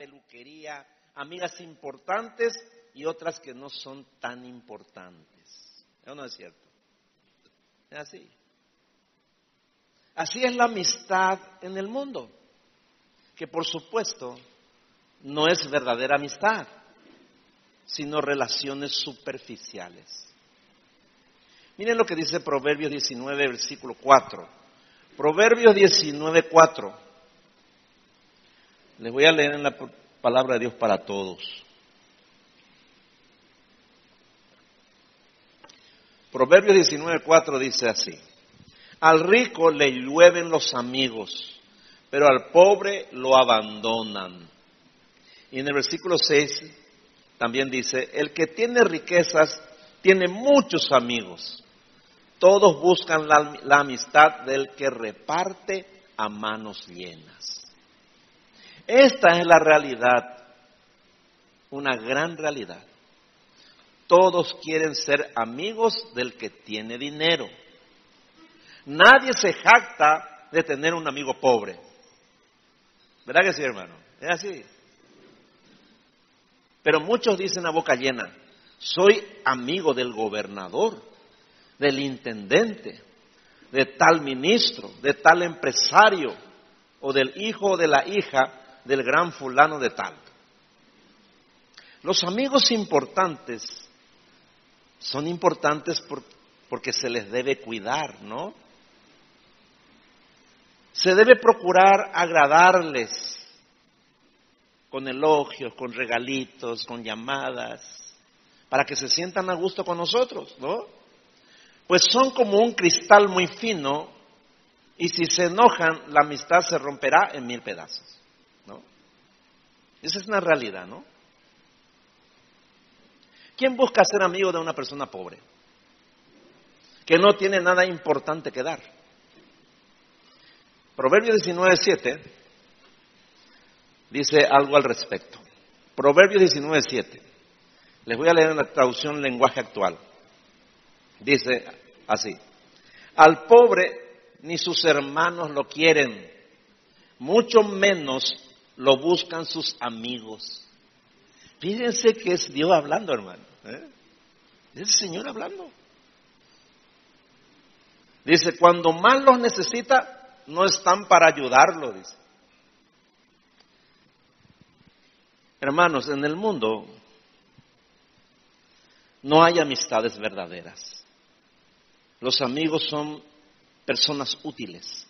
peluquería, amigas importantes y otras que no son tan importantes. ¿O no es cierto? Es así. Así es la amistad en el mundo, que por supuesto no es verdadera amistad, sino relaciones superficiales. Miren lo que dice Proverbios 19, versículo 4. Proverbios 19, 4. Les voy a leer en la palabra de Dios para todos. Proverbios 19, 4 dice así. Al rico le llueven los amigos, pero al pobre lo abandonan. Y en el versículo 6 también dice, el que tiene riquezas tiene muchos amigos. Todos buscan la, la amistad del que reparte a manos llenas. Esta es la realidad, una gran realidad. Todos quieren ser amigos del que tiene dinero. Nadie se jacta de tener un amigo pobre. ¿Verdad que sí, hermano? Es así. Pero muchos dicen a boca llena, soy amigo del gobernador, del intendente, de tal ministro, de tal empresario, o del hijo o de la hija del gran fulano de tal. Los amigos importantes son importantes porque se les debe cuidar, ¿no? Se debe procurar agradarles con elogios, con regalitos, con llamadas, para que se sientan a gusto con nosotros, ¿no? Pues son como un cristal muy fino y si se enojan, la amistad se romperá en mil pedazos, ¿no? Esa es una realidad, ¿no? ¿Quién busca ser amigo de una persona pobre? Que no tiene nada importante que dar. Proverbio 19.7 dice algo al respecto. Proverbio 19.7. Les voy a leer en la traducción lenguaje actual. Dice así. Al pobre ni sus hermanos lo quieren, mucho menos lo buscan sus amigos. Fíjense que es Dios hablando, hermano. ¿eh? Es el Señor hablando. Dice, cuando más los necesita, no están para ayudarlo, dice. Hermanos, en el mundo no hay amistades verdaderas. Los amigos son personas útiles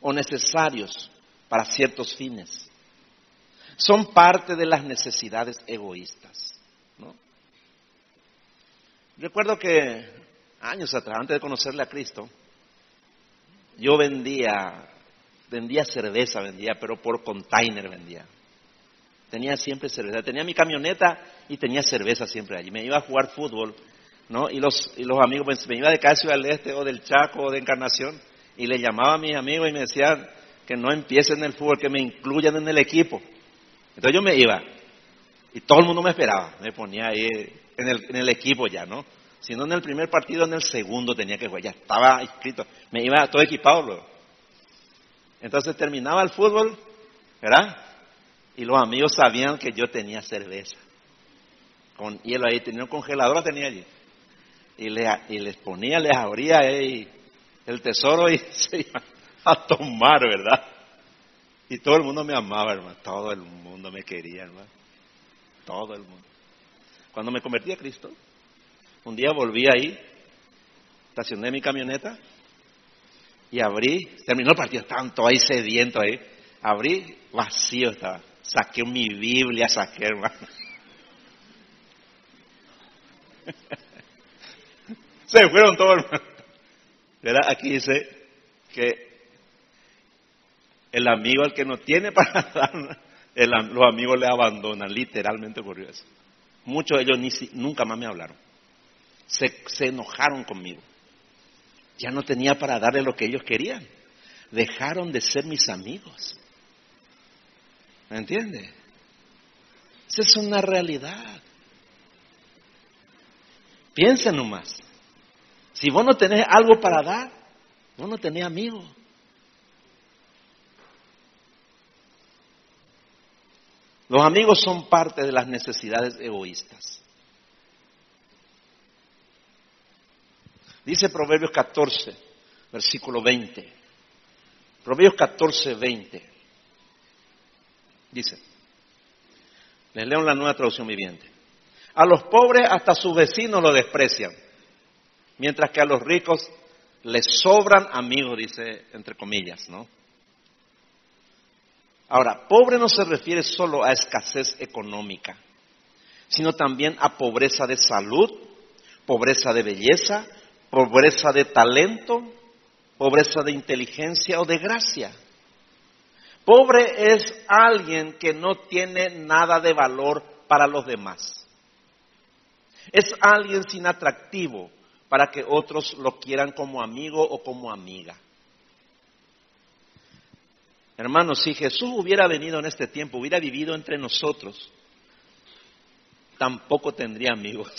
o necesarios para ciertos fines. Son parte de las necesidades egoístas. Recuerdo que años atrás, antes de conocerle a Cristo, yo vendía, vendía cerveza, vendía, pero por container vendía. Tenía siempre cerveza. Tenía mi camioneta y tenía cerveza siempre allí. Me iba a jugar fútbol, ¿no? Y los, y los amigos, me iba de Casio al Este o del Chaco o de Encarnación y le llamaba a mis amigos y me decían que no empiecen el fútbol, que me incluyan en el equipo. Entonces yo me iba y todo el mundo me esperaba. Me ponía ahí en el, en el equipo ya, ¿no? Si no en el primer partido, en el segundo tenía que jugar. Ya estaba inscrito. Me iba todo equipado luego. Entonces terminaba el fútbol, ¿verdad? Y los amigos sabían que yo tenía cerveza. Con hielo ahí, tenía un congelador, tenía allí. Y, les ponía, les abría el tesoro y se iba a tomar, ¿verdad? Y todo el mundo me amaba, hermano. Todo el mundo me quería, hermano. Todo el mundo. Cuando me convertí a Cristo, un día volví ahí, estacioné mi camioneta y abrí, terminó el partido, tanto ahí sediento ahí, abrí, vacío estaba. Saqué mi Biblia, saqué, hermano. Se fueron todos, hermano. ¿Verdad? Aquí dice que el amigo al que no tiene para dar, los amigos le abandonan, literalmente ocurrió eso. Muchos de ellos ni, nunca más me hablaron se, enojaron conmigo. Ya no tenía para darle lo que ellos querían. Dejaron de ser mis amigos. ¿Me entiende? Esa es una realidad. Piensen nomás. Si vos no tenés algo para dar, vos no tenés amigos. Los amigos son parte de las necesidades egoístas. Dice Proverbios 14, versículo 20. Proverbios 14, 20. Dice, les leo la nueva traducción viviente. A los pobres hasta sus vecinos lo desprecian, mientras que a los ricos les sobran amigos, dice entre comillas, ¿no? Ahora, pobre no se refiere solo a escasez económica, sino también a pobreza de salud, pobreza de belleza, pobreza de talento, pobreza de inteligencia o de gracia. Pobre es alguien que no tiene nada de valor para los demás. Es alguien sin atractivo para que otros lo quieran como amigo o como amiga. Hermanos, si Jesús hubiera venido en este tiempo, hubiera vivido entre nosotros, tampoco tendría amigos.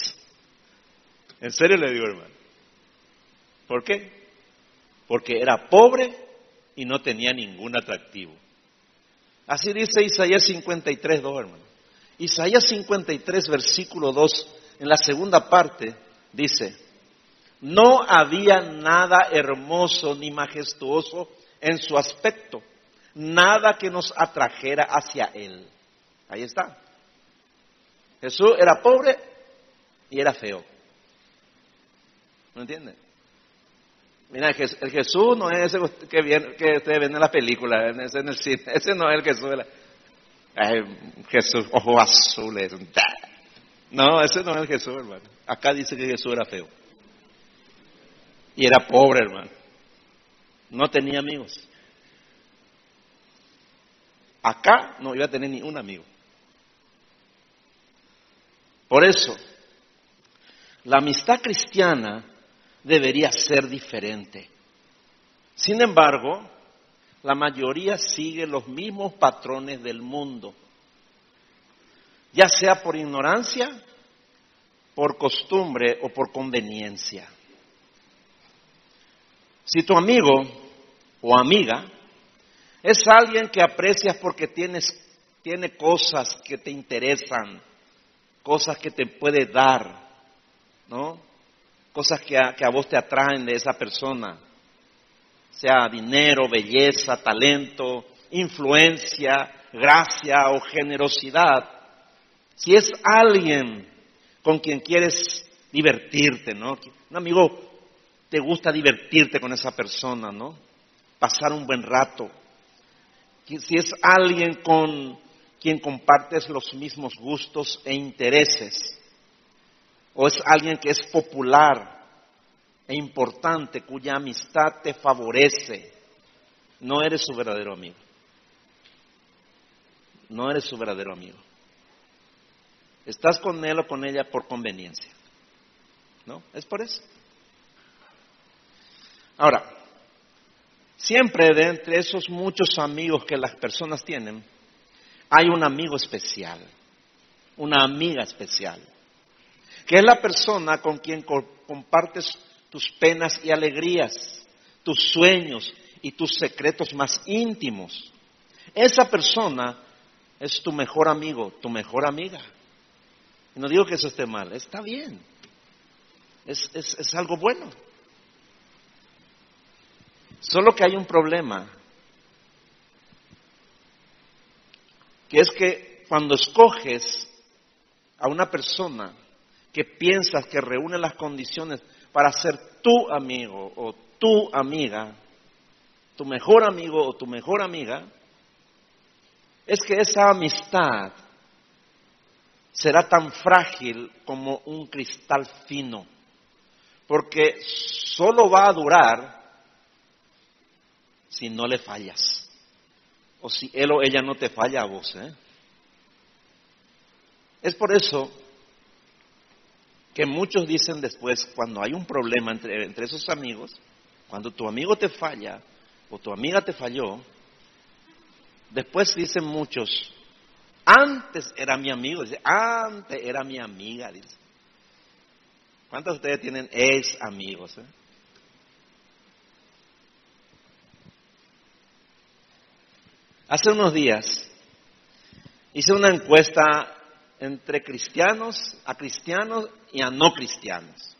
En serio le digo, hermano. ¿Por qué? Porque era pobre y no tenía ningún atractivo. Así dice Isaías 53, 2, hermano. Isaías 53, versículo 2, en la segunda parte, dice, no había nada hermoso ni majestuoso en su aspecto, nada que nos atrajera hacia él. Ahí está. Jesús era pobre y era feo. ¿No entienden? Mira, el Jesús no es ese que, viene, que ustedes ven en la película, ese, en el cine. ese no es el Jesús. Jesús, ojos azules. No, ese no es el Jesús, hermano. Acá dice que Jesús era feo. Y era pobre, hermano. No tenía amigos. Acá no iba a tener ni un amigo. Por eso, la amistad cristiana debería ser diferente. Sin embargo, la mayoría sigue los mismos patrones del mundo, ya sea por ignorancia, por costumbre o por conveniencia. Si tu amigo o amiga es alguien que aprecias porque tienes, tiene cosas que te interesan, cosas que te puede dar, ¿no? cosas que a, que a vos te atraen de esa persona, sea dinero, belleza, talento, influencia, gracia o generosidad. Si es alguien con quien quieres divertirte, ¿no? Un amigo te gusta divertirte con esa persona, ¿no? Pasar un buen rato. Si es alguien con quien compartes los mismos gustos e intereses, o es alguien que es popular e importante, cuya amistad te favorece, no eres su verdadero amigo. No eres su verdadero amigo. Estás con él o con ella por conveniencia. ¿No? Es por eso. Ahora, siempre de entre esos muchos amigos que las personas tienen, hay un amigo especial, una amiga especial que es la persona con quien compartes tus penas y alegrías, tus sueños y tus secretos más íntimos. Esa persona es tu mejor amigo, tu mejor amiga. no digo que eso esté mal, está bien. Es, es algo bueno. Solo que hay un problema, que es que cuando escoges a una persona que piensas que reúne las condiciones para ser tu amigo o tu amiga, tu mejor amigo o tu mejor amiga, es que esa amistad será tan frágil como un cristal fino, porque solo va a durar si no le fallas, o si él o ella no te falla a vos. ¿eh? Es por eso que muchos dicen después, cuando hay un problema entre, entre esos amigos, cuando tu amigo te falla o tu amiga te falló, después dicen muchos, antes era mi amigo, dice, antes era mi amiga, dice. ¿Cuántos de ustedes tienen ex amigos? Eh? Hace unos días hice una encuesta entre cristianos, a cristianos y a no cristianos.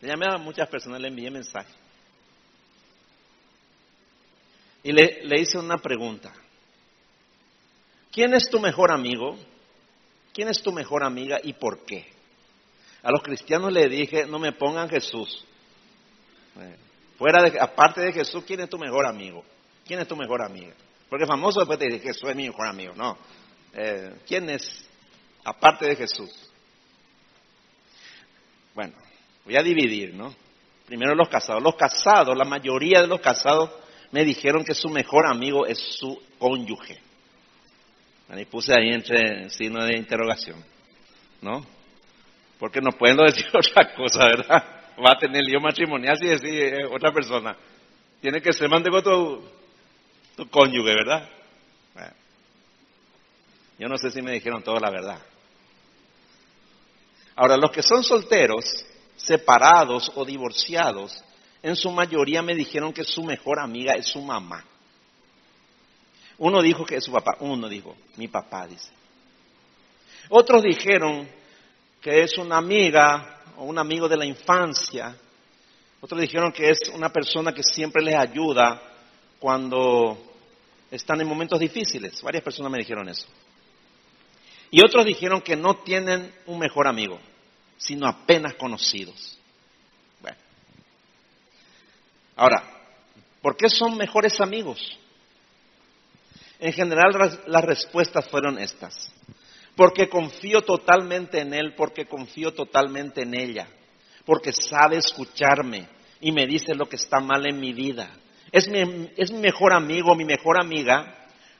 Le llamé a muchas personas, le envié mensaje. Y le, le hice una pregunta. ¿Quién es tu mejor amigo? ¿Quién es tu mejor amiga y por qué? A los cristianos le dije, no me pongan Jesús. Fuera de, aparte de Jesús, ¿quién es tu mejor amigo? ¿Quién es tu mejor amiga? Porque famoso después te dice, Jesús es mi mejor amigo. No. Eh, ¿Quién es aparte de Jesús? Bueno, voy a dividir, ¿no? Primero los casados. Los casados, la mayoría de los casados me dijeron que su mejor amigo es su cónyuge. Y puse ahí entre signo de interrogación, ¿no? Porque no pueden decir otra cosa, ¿verdad? Va a tener lío matrimonial si decide eh, otra persona. Tiene que ser mande tu, cónyuge, ¿verdad? Yo no sé si me dijeron toda la verdad. Ahora, los que son solteros, separados o divorciados, en su mayoría me dijeron que su mejor amiga es su mamá. Uno dijo que es su papá, uno dijo, mi papá dice. Otros dijeron que es una amiga o un amigo de la infancia. Otros dijeron que es una persona que siempre les ayuda cuando están en momentos difíciles. Varias personas me dijeron eso. Y otros dijeron que no tienen un mejor amigo, sino apenas conocidos. Bueno. Ahora, ¿por qué son mejores amigos? En general las respuestas fueron estas. Porque confío totalmente en Él, porque confío totalmente en ella, porque sabe escucharme y me dice lo que está mal en mi vida. Es mi, mejor amigo, mi mejor amiga,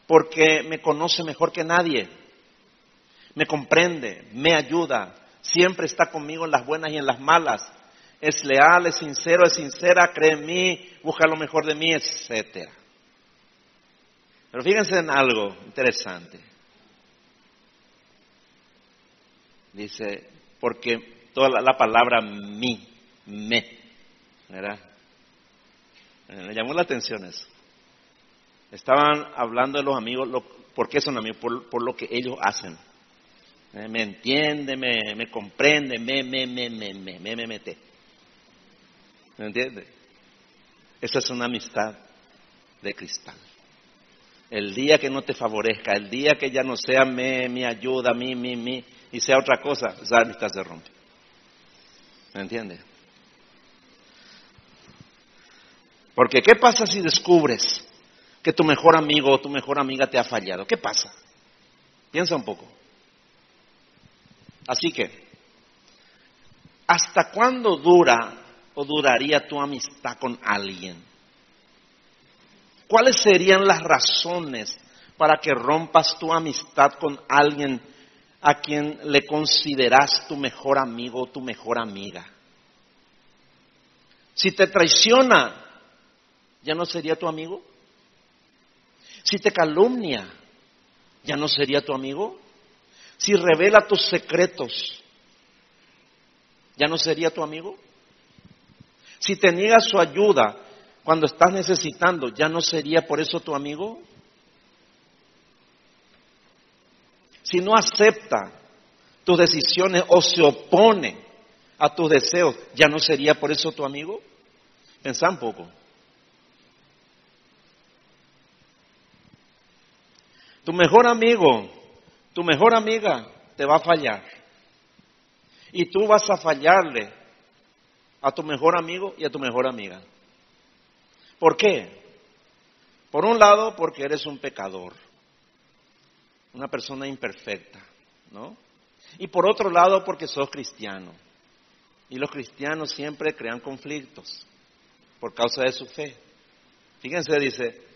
porque me conoce mejor que nadie. Me comprende, me ayuda, siempre está conmigo en las buenas y en las malas. Es leal, es sincero, es sincera, cree en mí, busca lo mejor de mí, etcétera. Pero fíjense en algo interesante. Dice, porque toda la, palabra mi, me, ¿verdad? Eh, me llamó la atención eso. Estaban hablando de los amigos, lo, ¿por qué son amigos? Por, por, lo que ellos hacen. Eh, me entiende, me, me comprende, me, me, me, me, me, me, me mete. ¿Me entiende? Esa es una amistad de cristal. El día que no te favorezca, el día que ya no sea me, mi ayuda, mi, mi, mi, y sea otra cosa, esa amistad se rompe. ¿Me entiendes? Porque ¿qué pasa si descubres que tu mejor amigo o tu mejor amiga te ha fallado? ¿Qué pasa? Piensa un poco. Así que, ¿hasta cuándo dura o duraría tu amistad con alguien? ¿Cuáles serían las razones para que rompas tu amistad con alguien a quien le consideras tu mejor amigo o tu mejor amiga? Si te traiciona, ¿ya no sería tu amigo? Si te calumnia, ¿ya no sería tu amigo? Si revela tus secretos, ¿ya no sería tu amigo? Si te niega su ayuda, cuando estás necesitando, ¿ya no sería por eso tu amigo? Si no acepta tus decisiones o se opone a tus deseos, ¿ya no sería por eso tu amigo? Pensá un poco. Tu mejor amigo, tu mejor amiga te va a fallar. Y tú vas a fallarle a tu mejor amigo y a tu mejor amiga. ¿Por qué? Por un lado, porque eres un pecador, una persona imperfecta, ¿no? Y por otro lado, porque sos cristiano. Y los cristianos siempre crean conflictos por causa de su fe. Fíjense, dice,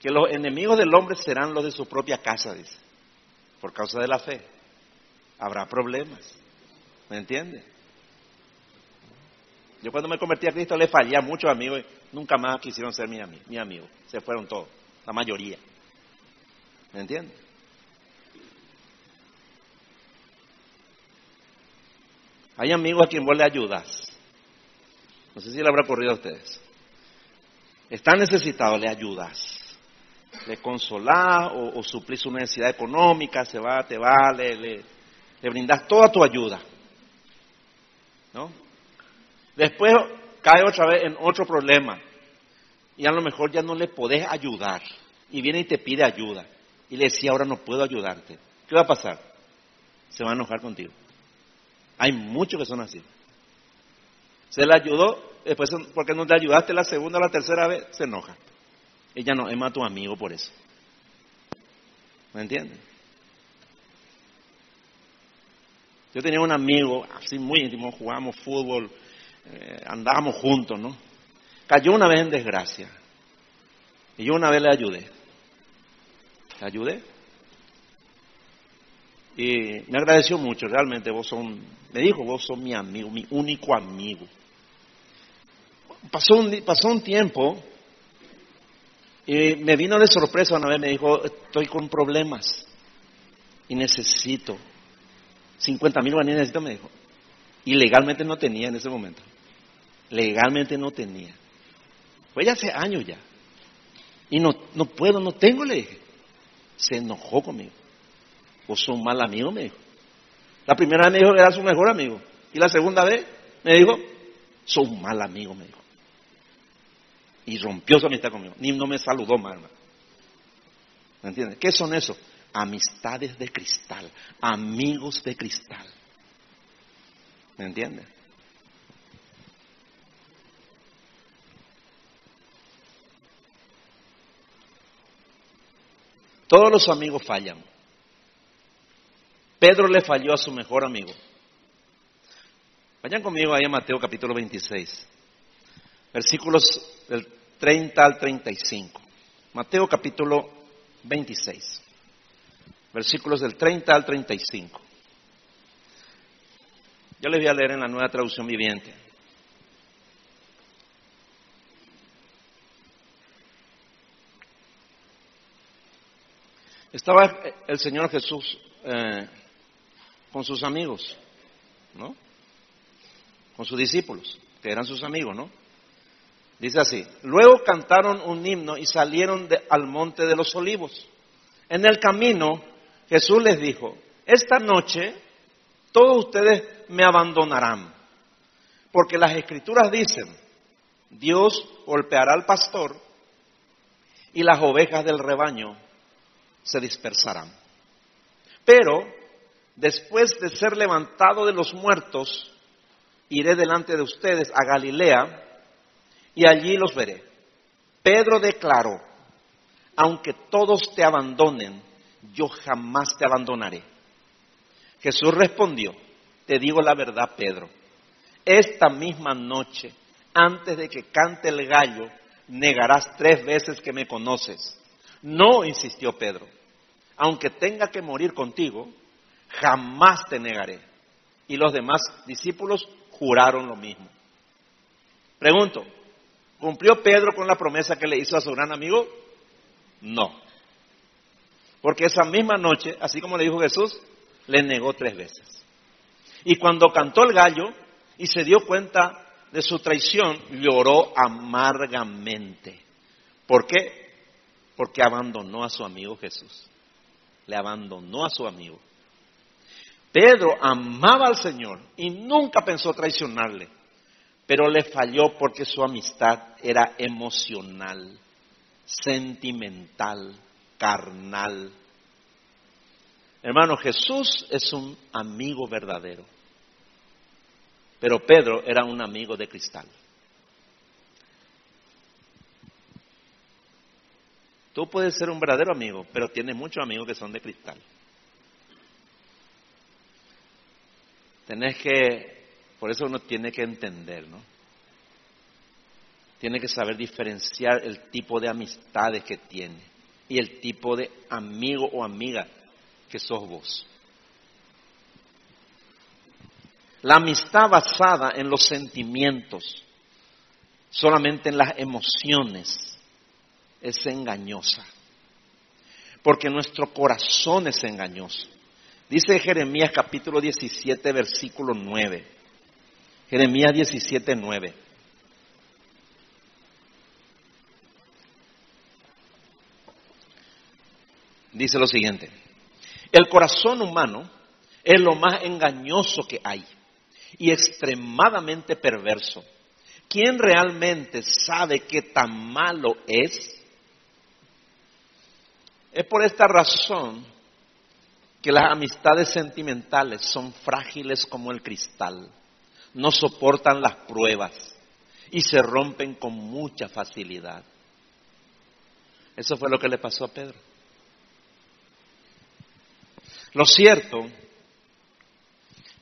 que los enemigos del hombre serán los de su propia casa, dice, por causa de la fe. Habrá problemas, ¿me entiende? Yo cuando me convertí a Cristo le fallé a muchos amigos y nunca más quisieron ser mi, mi amigo. Se fueron todos, la mayoría. ¿Me entiende? Hay amigos a quien vos le ayudas. No sé si le habrá ocurrido a ustedes. Están necesitados, le ayudas. Le consolás o, suplís su necesidad económica, se va, te va, le, le, le brindas toda tu ayuda. ¿No? Después cae otra vez en otro problema y a lo mejor ya no le podés ayudar y viene y te pide ayuda y le decía ahora no puedo ayudarte. ¿Qué va a pasar? Se va a enojar contigo. Hay muchos que son así. Se le ayudó, después porque no te ayudaste la segunda o la tercera vez, se enoja. Ella no es más tu amigo por eso. ¿Me entiendes? Yo tenía un amigo así muy íntimo, jugábamos fútbol, eh, andábamos juntos, ¿no? Cayó una vez en desgracia. Y yo una vez le ayudé. Le ayudé. Y me agradeció mucho, realmente vos son, me dijo, vos sos mi amigo, mi único amigo. Pasó un, pasó un tiempo y me vino de sorpresa una vez, me dijo, estoy con problemas y necesito 50 mil guaraníes, necesito, me dijo. Y legalmente no tenía en ese momento. Legalmente no tenía. Fue ya hace años ya. Y no, no puedo, no tengo, le dije. Se enojó conmigo. Vos sos un mal amigo, me dijo. La primera vez me dijo que era su mejor amigo. Y la segunda vez me dijo, sos un mal amigo, me dijo. Y rompió su amistad conmigo. Ni no me saludó más, hermano. ¿Me entiendes? ¿Qué son eso? Amistades de cristal. Amigos de cristal. ¿Me entiendes? Todos los amigos fallan. Pedro le falló a su mejor amigo. Vayan conmigo ahí a Mateo capítulo 26, versículos del 30 al 35. Mateo capítulo 26, versículos del 30 al 35. Yo les voy a leer en la nueva traducción viviente. Estaba el Señor Jesús eh, con sus amigos, ¿no? Con sus discípulos, que eran sus amigos, ¿no? Dice así, luego cantaron un himno y salieron al monte de los olivos. En el camino Jesús les dijo, esta noche todos ustedes me abandonarán, porque las escrituras dicen, Dios golpeará al pastor y las ovejas del rebaño se dispersarán. Pero después de ser levantado de los muertos, iré delante de ustedes a Galilea y allí los veré. Pedro declaró, aunque todos te abandonen, yo jamás te abandonaré. Jesús respondió, te digo la verdad, Pedro, esta misma noche, antes de que cante el gallo, negarás tres veces que me conoces. No, insistió Pedro, aunque tenga que morir contigo, jamás te negaré. Y los demás discípulos juraron lo mismo. Pregunto, ¿cumplió Pedro con la promesa que le hizo a su gran amigo? No. Porque esa misma noche, así como le dijo Jesús, le negó tres veces. Y cuando cantó el gallo y se dio cuenta de su traición, lloró amargamente. ¿Por qué? Porque abandonó a su amigo Jesús. Le abandonó a su amigo. Pedro amaba al Señor y nunca pensó traicionarle, pero le falló porque su amistad era emocional, sentimental, carnal. Hermano, Jesús es un amigo verdadero, pero Pedro era un amigo de cristal. Tú puedes ser un verdadero amigo, pero tienes muchos amigos que son de cristal. Tenés que, por eso uno tiene que entender, ¿no? Tiene que saber diferenciar el tipo de amistades que tiene y el tipo de amigo o amiga que sos vos. La amistad basada en los sentimientos, solamente en las emociones, es engañosa. Porque nuestro corazón es engañoso. Dice Jeremías capítulo 17, versículo 9. Jeremías 17, 9. dice lo siguiente. El corazón humano es lo más engañoso que hay y extremadamente perverso. ¿Quién realmente sabe qué tan malo es? Es por esta razón que las amistades sentimentales son frágiles como el cristal, no soportan las pruebas y se rompen con mucha facilidad. Eso fue lo que le pasó a Pedro. Lo cierto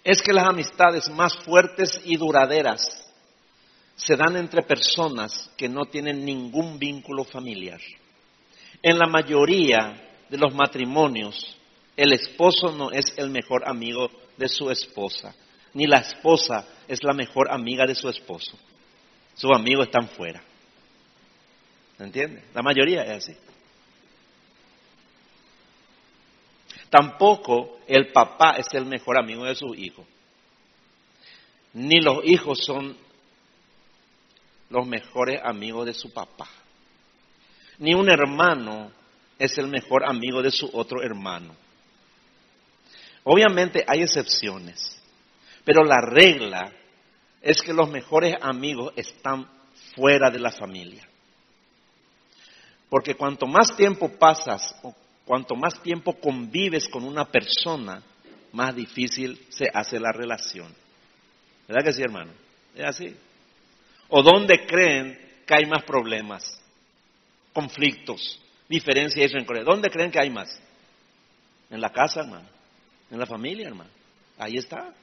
es que las amistades más fuertes y duraderas se dan entre personas que no tienen ningún vínculo familiar. En la mayoría de los matrimonios, el esposo no es el mejor amigo de su esposa, ni la esposa es la mejor amiga de su esposo. Sus amigos están fuera. ¿Entiende? La mayoría es así. Tampoco el papá es el mejor amigo de su hijo. Ni los hijos son los mejores amigos de su papá. Ni un hermano es el mejor amigo de su otro hermano. Obviamente hay excepciones, pero la regla es que los mejores amigos están fuera de la familia. Porque cuanto más tiempo pasas o cuanto más tiempo convives con una persona, más difícil se hace la relación. ¿Verdad que sí, hermano? Es así. ¿O dónde creen que hay más problemas, conflictos, diferencias y rencores? ¿Dónde creen que hay más? En la casa, hermano. En la familia, hermano. Ahí está.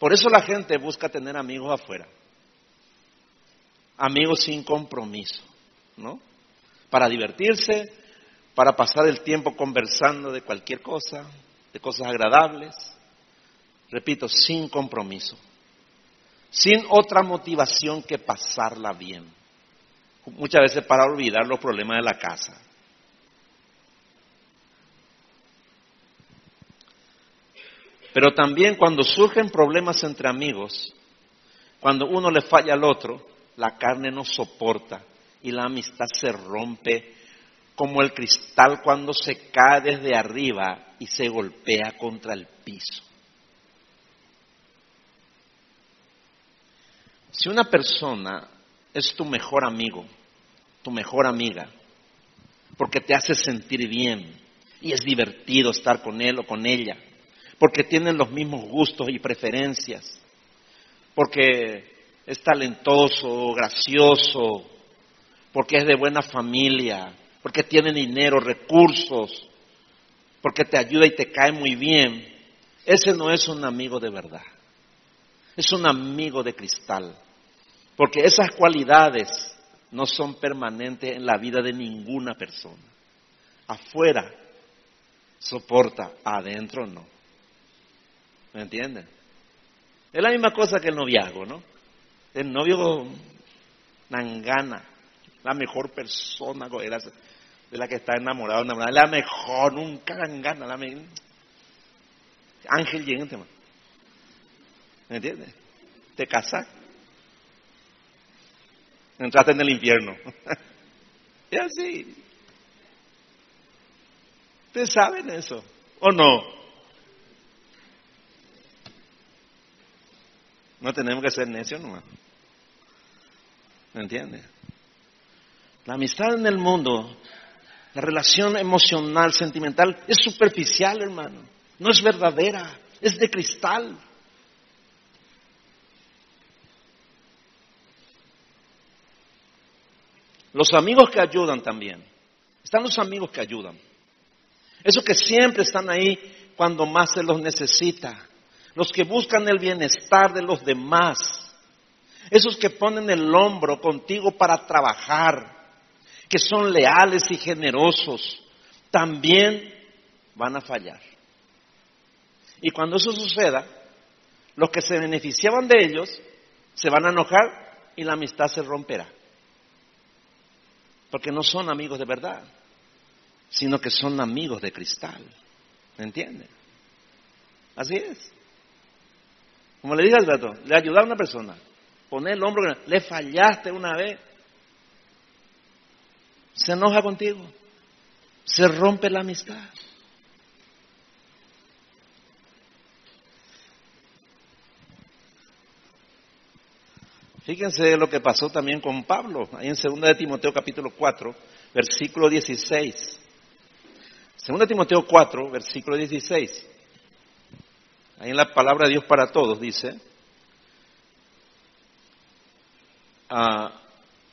Por eso la gente busca tener amigos afuera. Amigos sin compromiso, ¿no? Para divertirse, para pasar el tiempo conversando de cualquier cosa, de cosas agradables. Repito, sin compromiso sin otra motivación que pasarla bien. Muchas veces para olvidar los problemas de la casa. Pero también cuando surgen problemas entre amigos, cuando uno le falla al otro, la carne no soporta y la amistad se rompe como el cristal cuando se cae desde arriba y se golpea contra el piso. Si una persona es tu mejor amigo, tu mejor amiga, porque te hace sentir bien y es divertido estar con él o con ella, porque tienen los mismos gustos y preferencias, porque es talentoso, gracioso, porque es de buena familia, porque tiene dinero, recursos, porque te ayuda y te cae muy bien, ese no es un amigo de verdad es un amigo de cristal. Porque esas cualidades no son permanentes en la vida de ninguna persona. Afuera soporta, adentro no. ¿Me entienden? Es la misma cosa que el noviazgo, ¿no? El novio nangana, la mejor persona de la que está enamorado, enamorada, la mejor, nunca nangana, la mejor. Ángel llega ¿Me entiendes? Te casas. Entraste en el infierno. es así. ¿Ustedes saben eso? ¿O no? No tenemos que ser necios nomás. ¿Me entiendes? La amistad en el mundo, la relación emocional, sentimental, es superficial, hermano. No es verdadera, es de cristal. Los amigos que ayudan también. Están los amigos que ayudan. Esos que siempre están ahí cuando más se los necesita. Los que buscan el bienestar de los demás. Esos que ponen el hombro contigo para trabajar. Que son leales y generosos. También van a fallar. Y cuando eso suceda, los que se beneficiaban de ellos se van a enojar y la amistad se romperá. Porque no son amigos de verdad, sino que son amigos de cristal. ¿Me entiende? Así es. Como le dije al gato, le ayuda a una persona, poner el hombro, le fallaste una vez, se enoja contigo. se rompe la amistad. Fíjense lo que pasó también con Pablo, ahí en 2 de Timoteo capítulo 4, versículo 16. 2 de Timoteo 4, versículo 16. Ahí en la palabra de Dios para todos dice, ah,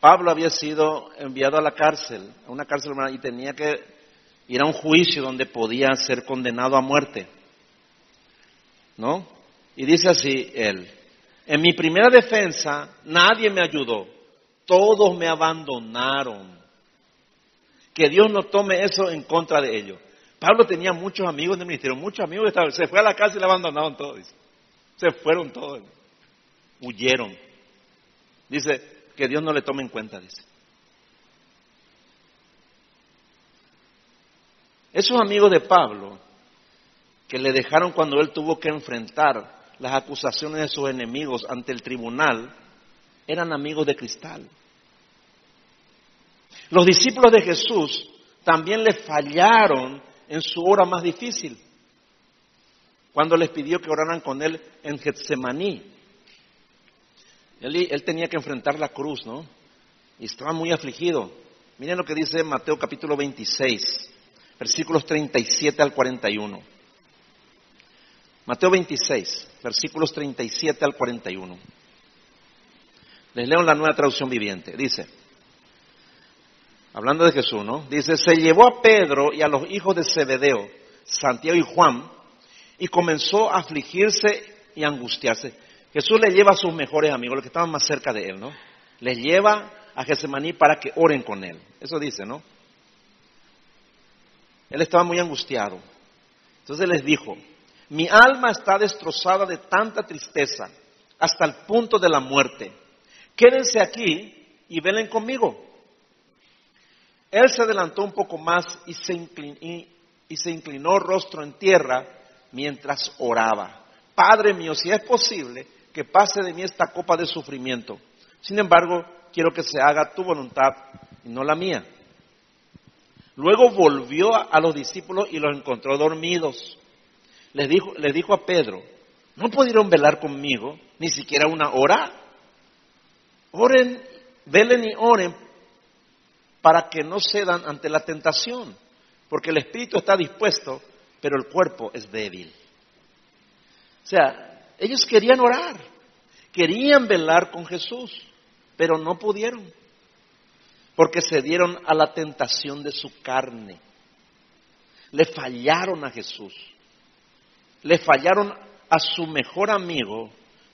Pablo había sido enviado a la cárcel, a una cárcel y tenía que ir a un juicio donde podía ser condenado a muerte. ¿No? Y dice así él, en mi primera defensa nadie me ayudó, todos me abandonaron. Que Dios no tome eso en contra de ellos. Pablo tenía muchos amigos en el ministerio, muchos amigos que estaban, se fue a la casa y le abandonaron todos. Se fueron todos, huyeron. Dice que Dios no le tome en cuenta, dice. Esos amigos de Pablo que le dejaron cuando él tuvo que enfrentar las acusaciones de sus enemigos ante el tribunal, eran amigos de cristal. Los discípulos de Jesús también le fallaron en su hora más difícil, cuando les pidió que oraran con él en Getsemaní. Él, él, tenía que enfrentar la cruz, ¿no? Y estaba muy afligido. Miren lo que dice Mateo capítulo 26, versículos 37 al 41. Mateo 26, versículos 37 al 41. Les leo la nueva traducción viviente. Dice, hablando de Jesús, ¿no? Dice, se llevó a Pedro y a los hijos de Zebedeo, Santiago y Juan, y comenzó a afligirse y angustiarse. Jesús le lleva a sus mejores amigos, los que estaban más cerca de él, ¿no? Les lleva a Getsemaní para que oren con él. Eso dice, ¿no? Él estaba muy angustiado. Entonces les dijo, mi alma está destrozada de tanta tristeza hasta el punto de la muerte. Quédense aquí y velen conmigo. Él se adelantó un poco más y se, inclinó, rostro en tierra mientras oraba. Padre mío, si es posible, que pase de mí esta copa de sufrimiento. Sin embargo, quiero que se haga tu voluntad y no la mía. Luego volvió a los discípulos y los encontró dormidos les dijo, dijo a Pedro, ¿no pudieron velar conmigo ni siquiera una hora? Oren, velen y oren para que no cedan ante la tentación, porque el espíritu está dispuesto, pero el cuerpo es débil. O sea, ellos querían orar, querían velar con Jesús, pero no pudieron, porque se dieron a la tentación de su carne. Le fallaron a Jesús le fallaron a su mejor amigo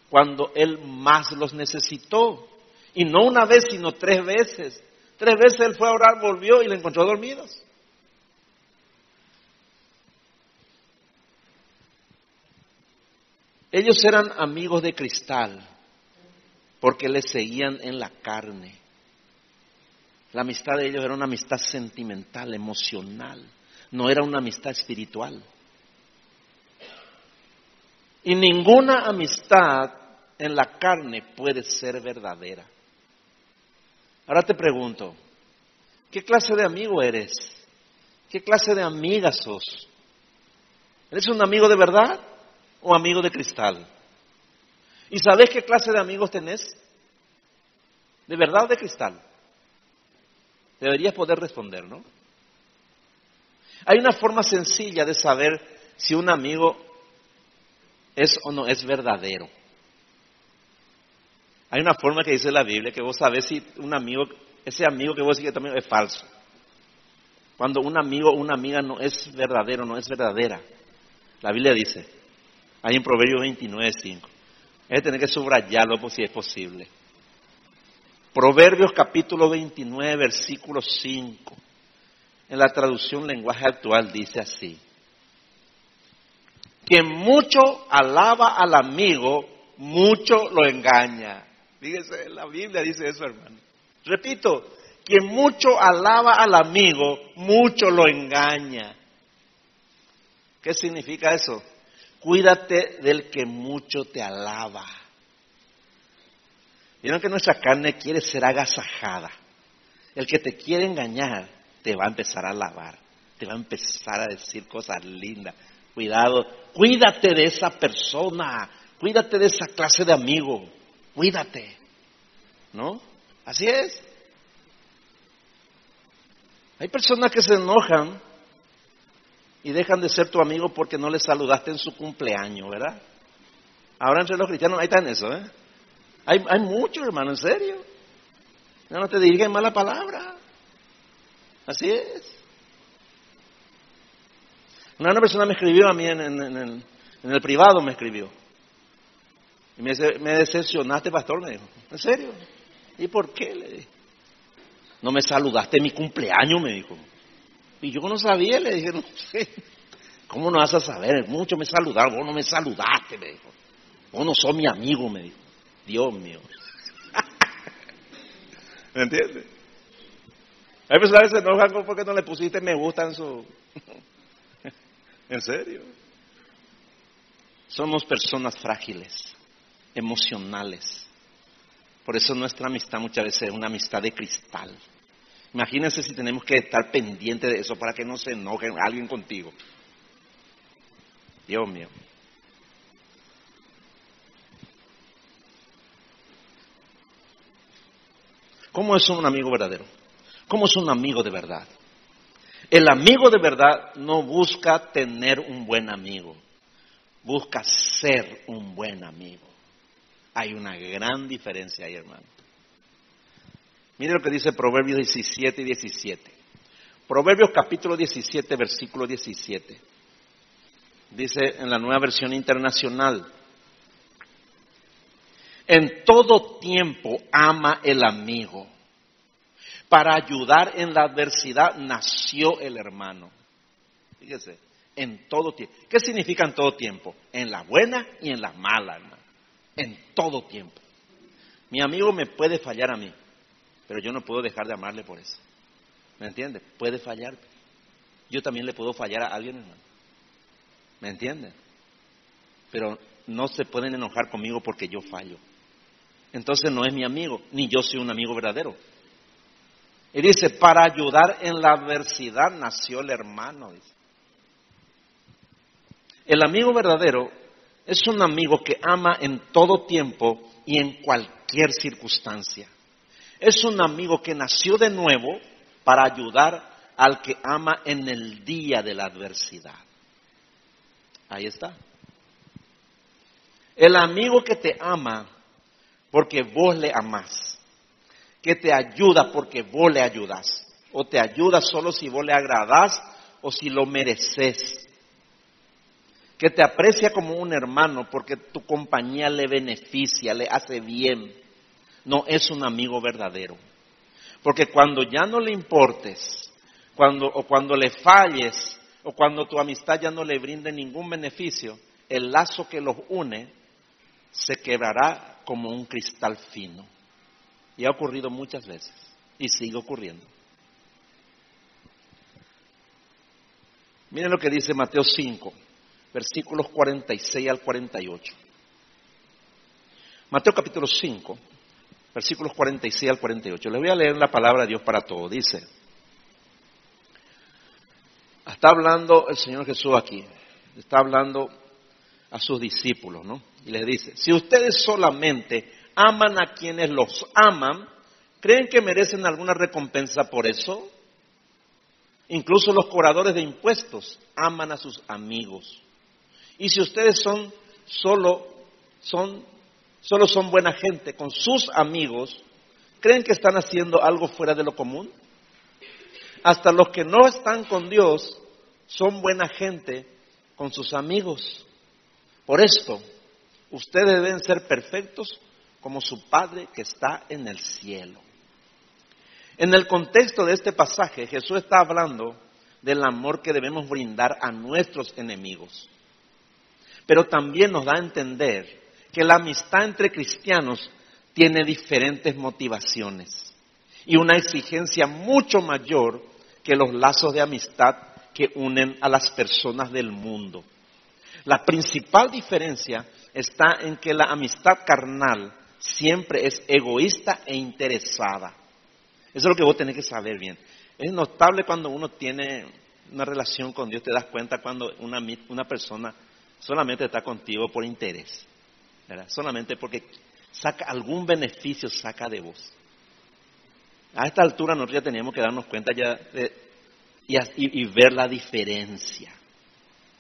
cuando él más los necesitó. Y no una vez, sino tres veces. Tres veces él fue a orar, volvió y le encontró dormidos. Ellos eran amigos de cristal porque le seguían en la carne. La amistad de ellos era una amistad sentimental, emocional, no era una amistad espiritual. Y ninguna amistad en la carne puede ser verdadera. Ahora te pregunto, ¿qué clase de amigo eres? ¿Qué clase de amiga sos? ¿Eres un amigo de verdad o amigo de cristal? ¿Y sabes qué clase de amigos tenés? ¿De verdad o de cristal? Deberías poder responder, ¿no? Hay una forma sencilla de saber si un amigo es o no es verdadero. Hay una forma que dice la Biblia que vos sabés si un amigo, ese amigo que vos decís también es falso. Cuando un amigo o una amiga no es verdadero, no es verdadera. La Biblia dice, ahí en Proverbios 29, 5. Hay que tener que subrayarlo por si es posible. Proverbios capítulo 29, versículo 5. En la traducción lenguaje actual dice así. Quien mucho alaba al amigo, mucho lo engaña. Fíjese, la Biblia dice eso, hermano. Repito, quien mucho alaba al amigo, mucho lo engaña. ¿Qué significa eso? Cuídate del que mucho te alaba. Vieron que nuestra carne quiere ser agasajada. El que te quiere engañar te va a empezar a alabar. te va a empezar a decir cosas lindas. Cuidado, cuídate de esa persona, cuídate de esa clase de amigo, cuídate. ¿No? Así es. Hay personas que se enojan y dejan de ser tu amigo porque no le saludaste en su cumpleaños, ¿verdad? Ahora entre los cristianos ahí está en eso, ¿eh? Hay, hay muchos, hermano, en serio. No, te dirigen mala palabra. Así es. Una, persona me escribió a mí en, en, el, privado, me escribió. Y me, me decepcionaste, pastor, me dijo. ¿En serio? ¿Y por qué? Le dije. No me saludaste en mi cumpleaños, me dijo. Y yo no sabía, le dije, no sé. ¿Cómo no vas a saber? Mucho me saludaron, vos no me saludaste, me dijo. Vos no sos mi amigo, me dijo. Dios mío. ¿Me entiendes? Hay personas que se enojan porque no le pusiste me gusta en su... ¿En serio? Somos personas frágiles, emocionales. Por eso nuestra amistad muchas veces es una amistad de cristal. Imagínense si tenemos que estar pendientes de eso para que no se enoje alguien contigo. Dios mío. ¿Cómo es un amigo verdadero? ¿Cómo es un amigo de verdad? El amigo de verdad no busca tener un buen amigo, busca ser un buen amigo. Hay una gran diferencia ahí, hermano. Mire lo que dice Proverbios 17 y 17. Proverbios capítulo 17, versículo 17. Dice en la nueva versión internacional, en todo tiempo ama el amigo. Para ayudar en la adversidad nació el hermano. Fíjese, en todo tiempo. ¿Qué significa en todo tiempo? En la buena y en la mala, hermano. En todo tiempo. Mi amigo me puede fallar a mí. Pero yo no puedo dejar de amarle por eso. ¿Me entiende? Puede fallar. Yo también le puedo fallar a alguien, hermano. ¿Me entiende? Pero no se pueden enojar conmigo porque yo fallo. Entonces no es mi amigo, ni yo soy un amigo verdadero. Y dice, para ayudar en la adversidad nació el hermano. El amigo verdadero es un amigo que ama en todo tiempo y en cualquier circunstancia. Es un amigo que nació de nuevo para ayudar al que ama en el día de la adversidad. Ahí está. El amigo que te ama porque vos le amás, que te ayuda porque vos le ayudas, o te ayuda solo si vos le agradás o si lo mereces, que te aprecia como un hermano porque tu compañía le beneficia, le hace bien, no es un amigo verdadero. Porque cuando ya no le importes, cuando, o cuando le falles, o cuando tu amistad ya no le brinde ningún beneficio, el lazo que los une se quebrará como un cristal fino. Y ha ocurrido muchas veces y sigue ocurriendo. Miren lo que dice Mateo 5, versículos 46 al 48. Mateo capítulo 5, versículos 46 al 48. Les voy a leer la palabra de Dios para todos. Dice, está hablando el Señor Jesús aquí, está hablando a sus discípulos, ¿no? Y les dice, si ustedes solamente aman a quienes los aman, ¿creen que merecen alguna recompensa por eso? Incluso los cobradores de impuestos aman a sus amigos. Y si ustedes son solo son solo son buena gente con sus amigos, ¿creen que están haciendo algo fuera de lo común? Hasta los que no están con Dios son buena gente con sus amigos. Por esto, ustedes deben ser perfectos como su Padre que está en el cielo. En el contexto de este pasaje, Jesús está hablando del amor que debemos brindar a nuestros enemigos. Pero también nos da a entender que la amistad entre cristianos tiene diferentes motivaciones y una exigencia mucho mayor que los lazos de amistad que unen a las personas del mundo. La principal diferencia está en que la amistad carnal siempre es egoísta e interesada. Eso es lo que vos tenés que saber bien. Es notable cuando uno tiene una relación con Dios te das cuenta cuando una, una persona solamente está contigo por interés, ¿verdad? solamente porque saca algún beneficio saca de vos. A esta altura nosotros ya teníamos que darnos cuenta ya y, ver la diferencia.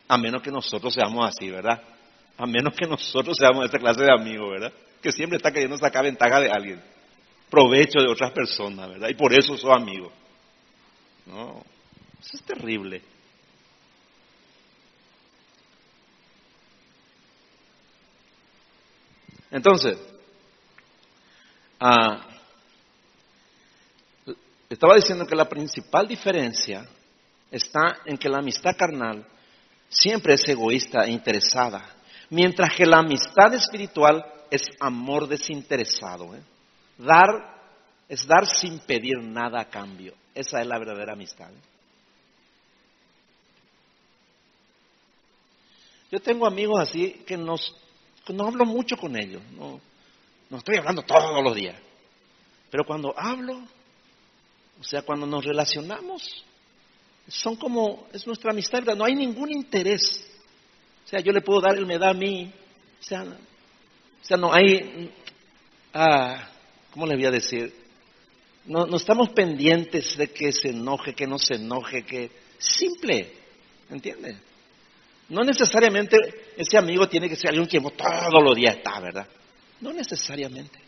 A menos que nosotros seamos así, ¿verdad? A menos que nosotros seamos esta clase de amigos, ¿verdad? Que siempre está queriendo sacar ventaja de alguien, provecho de otras personas, ¿verdad? Y por eso sos amigo. No, eso es terrible. Entonces, ah, estaba diciendo que la principal diferencia está en que la amistad carnal siempre es egoísta e interesada, mientras que la amistad espiritual es amor desinteresado. ¿eh? Dar es dar sin pedir nada a cambio. Esa es la verdadera amistad. ¿eh? Yo tengo amigos así que nos, no hablo mucho con ellos, no, no estoy hablando todos los días, pero cuando hablo, o sea, cuando nos relacionamos, son como, es nuestra amistad, no hay ningún interés. O sea, yo le puedo dar, él me da a mí. O sea, o sea no hay, ah, ¿cómo le voy a decir? No, no estamos pendientes de que se enoje, que no se enoje, que simple, ¿entiendes? No necesariamente ese amigo tiene que ser alguien que todos los días está, ¿verdad? No necesariamente.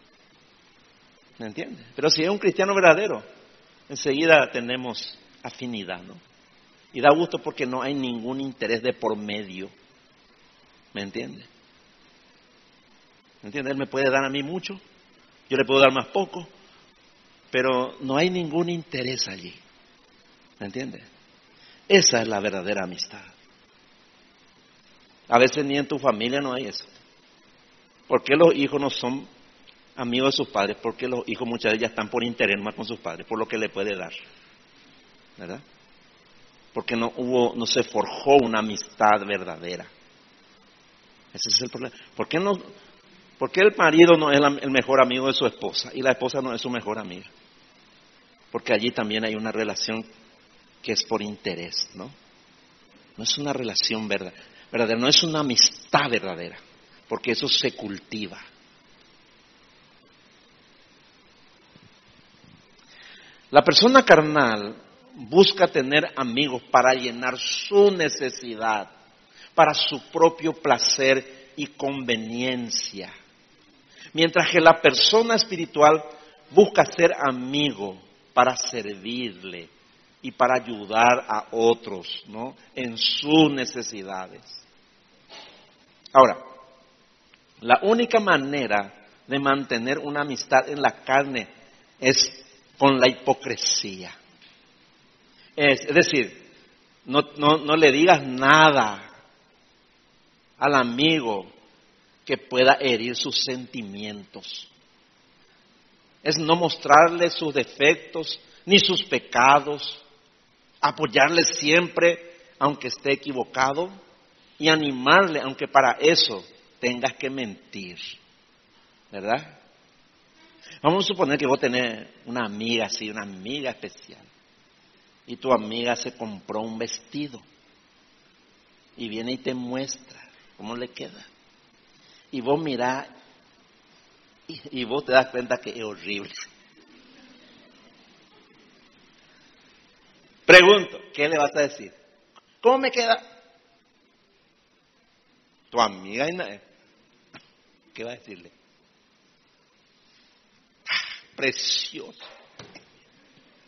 ¿Me entiendes? Pero si es un cristiano verdadero, enseguida tenemos afinidad, ¿no? Y da gusto porque no hay ningún interés de por medio. ¿Me entiende? ¿Me entiende? Él me puede dar a mí mucho, yo le puedo dar más poco, pero no hay ningún interés allí. ¿Me entiende? Esa es la verdadera amistad. A veces ni en tu familia no hay eso. ¿Por qué los hijos no son amigos de sus padres? Porque los hijos muchas veces ya están por interés más con sus padres, por lo que le puede dar. ¿verdad? Porque no hubo, no se forjó una amistad verdadera. Ese es el problema. ¿Por qué, no, por qué el marido no es el mejor amigo de su esposa y la esposa no es su mejor amiga? Porque allí también hay una relación que es por interés, ¿no? No es una relación verdadera, verdadera no es una amistad verdadera, porque eso se cultiva. La persona carnal busca tener amigos para llenar su necesidad, para su propio placer y conveniencia. Mientras que la persona espiritual busca ser amigo para servirle y para ayudar a otros ¿no? en sus necesidades. Ahora, la única manera de mantener una amistad en la carne es con la hipocresía. Es, decir, no, no le digas nada al amigo que pueda herir sus sentimientos. Es no mostrarle sus defectos ni sus pecados, apoyarle siempre aunque esté equivocado y animarle aunque para eso tengas que mentir. ¿Verdad? Vamos a suponer que vos tenés una amiga así, una amiga especial y tu amiga se compró un vestido y viene y te muestra cómo le queda. Y vos mirás y, vos te das cuenta que es horrible. Pregunto, ¿qué le vas a decir? ¿Cómo me queda? Tu amiga, ¿qué va a decirle? Ah, precioso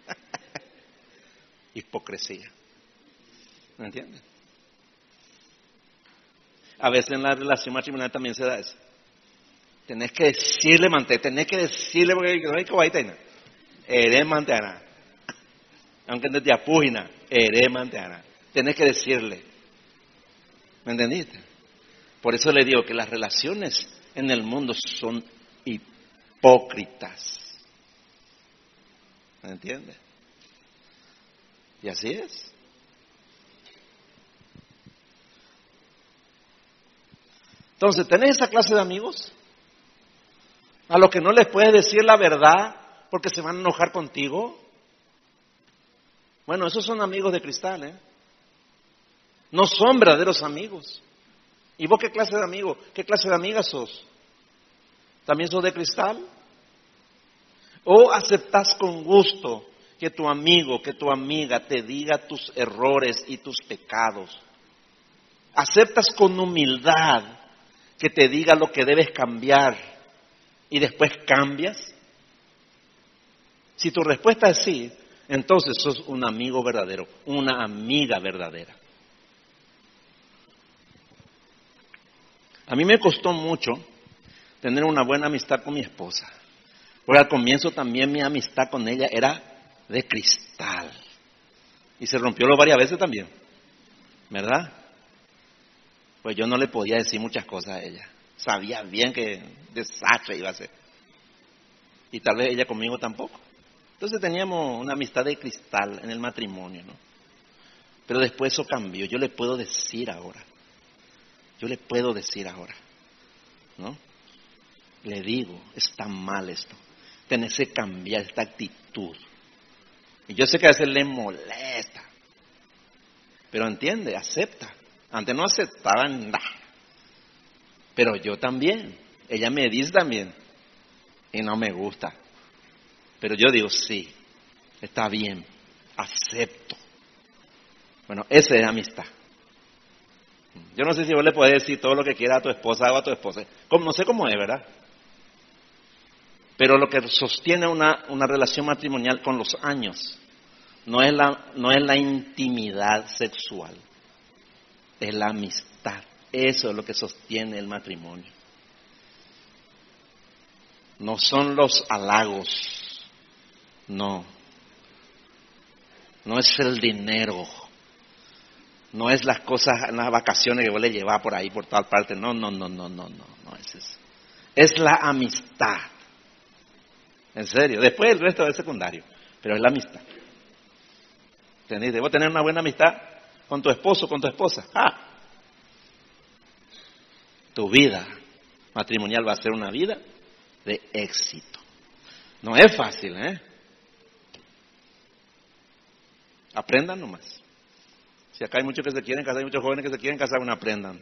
hipocresía. ¿Me entiendes? A veces en la relación matrimonial también se da eso. Tenés que decirle, mantén, tenés que decirle, porque no hay que. Eres mantena. Aunque no te apugina, eres mantena. Tenés que decirle. ¿Me entendiste? Por eso le digo que las relaciones en el mundo son hipócritas. ¿Me entiendes? Y así es. Entonces, ¿tenés esa clase de amigos? A los que no les puedes decir la verdad porque se van a enojar contigo. Bueno, esos son amigos de cristal, ¿eh? No son verdaderos amigos. ¿Y vos qué clase de amigo? ¿Qué clase de amiga sos? ¿También sos de cristal? ¿O aceptas con gusto que tu amigo, que tu amiga te diga tus errores y tus pecados? ¿Aceptas con humildad que te diga lo que debes cambiar y después cambias? Si tu respuesta es sí, entonces sos un amigo verdadero, una amiga verdadera. A mí me costó mucho tener una buena amistad con mi esposa, porque al comienzo también mi amistad con ella era de cristal y se rompió varias veces también, ¿verdad? Pues yo no le podía decir muchas cosas a ella, sabía bien que desastre iba a ser y tal vez ella conmigo tampoco. Entonces teníamos una amistad de cristal en el matrimonio, ¿no? Pero después eso cambió. Yo le puedo decir ahora. Yo le puedo decir ahora, ¿no? Le digo, está mal esto. Tenés que cambiar esta actitud. Y yo sé que a veces le molesta. Pero entiende, acepta. Antes no aceptaba nada. Pero yo también. Ella me dice también. Y no me gusta. Pero yo digo, sí, está bien, acepto. Bueno, esa es amistad. Yo no sé si vos le puedes decir todo lo que quiera a tu esposa o a tu esposa. no sé cómo es, ¿verdad? Pero lo que sostiene una, una relación matrimonial con los años no es, la, no es la intimidad sexual, es la amistad. Eso es lo que sostiene el matrimonio. No son los halagos, no. No es el dinero. No es las cosas, las vacaciones que vos le llevas por ahí, por tal parte. No, no, no, no, no, no, no es eso. Es la amistad. En serio. Después el resto es secundario. Pero es la amistad. ¿Entendés? Debo tener una buena amistad con tu esposo, con tu esposa. Ah. Tu vida matrimonial va a ser una vida de éxito. No es fácil, ¿eh? Aprendan nomás. Si acá hay muchos que se quieren casar, hay muchos jóvenes que se quieren casar, bueno, aprendan.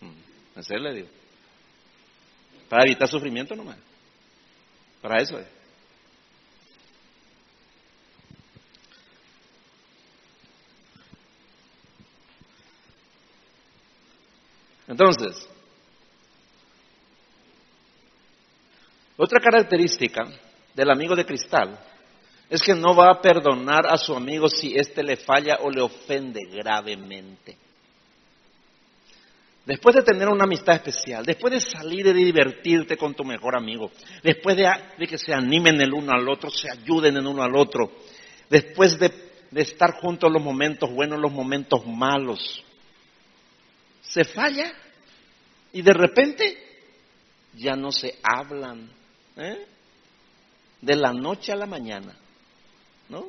Mm, en serio le digo. Para evitar sufrimiento nomás. Para eso es. Entonces, otra característica del amigo de cristal es que no va a perdonar a su amigo si éste le falla o le ofende gravemente. Después de tener una amistad especial, después de salir y divertirte con tu mejor amigo, después de, que se animen el uno al otro, se ayuden el uno al otro, después de, estar juntos los momentos buenos, los momentos malos, se falla y de repente ya no se hablan. ¿eh? De la noche a la mañana. ¿No?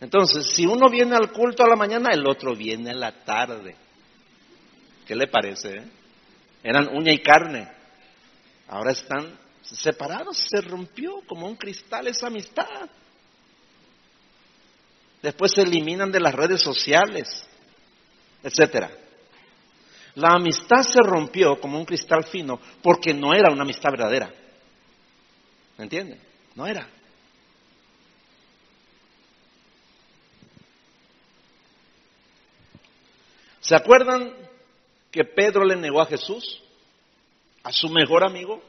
Entonces, si uno viene al culto a la mañana, el otro viene a la tarde. ¿Qué le parece? Eh? Eran uña y carne. Ahora están separados, se rompió como un cristal esa amistad. Después se eliminan de las redes sociales, etcétera. La amistad se rompió como un cristal fino porque no era una amistad verdadera. ¿Me entiende? No era. ¿Se acuerdan que Pedro le negó a Jesús? A su mejor amigo.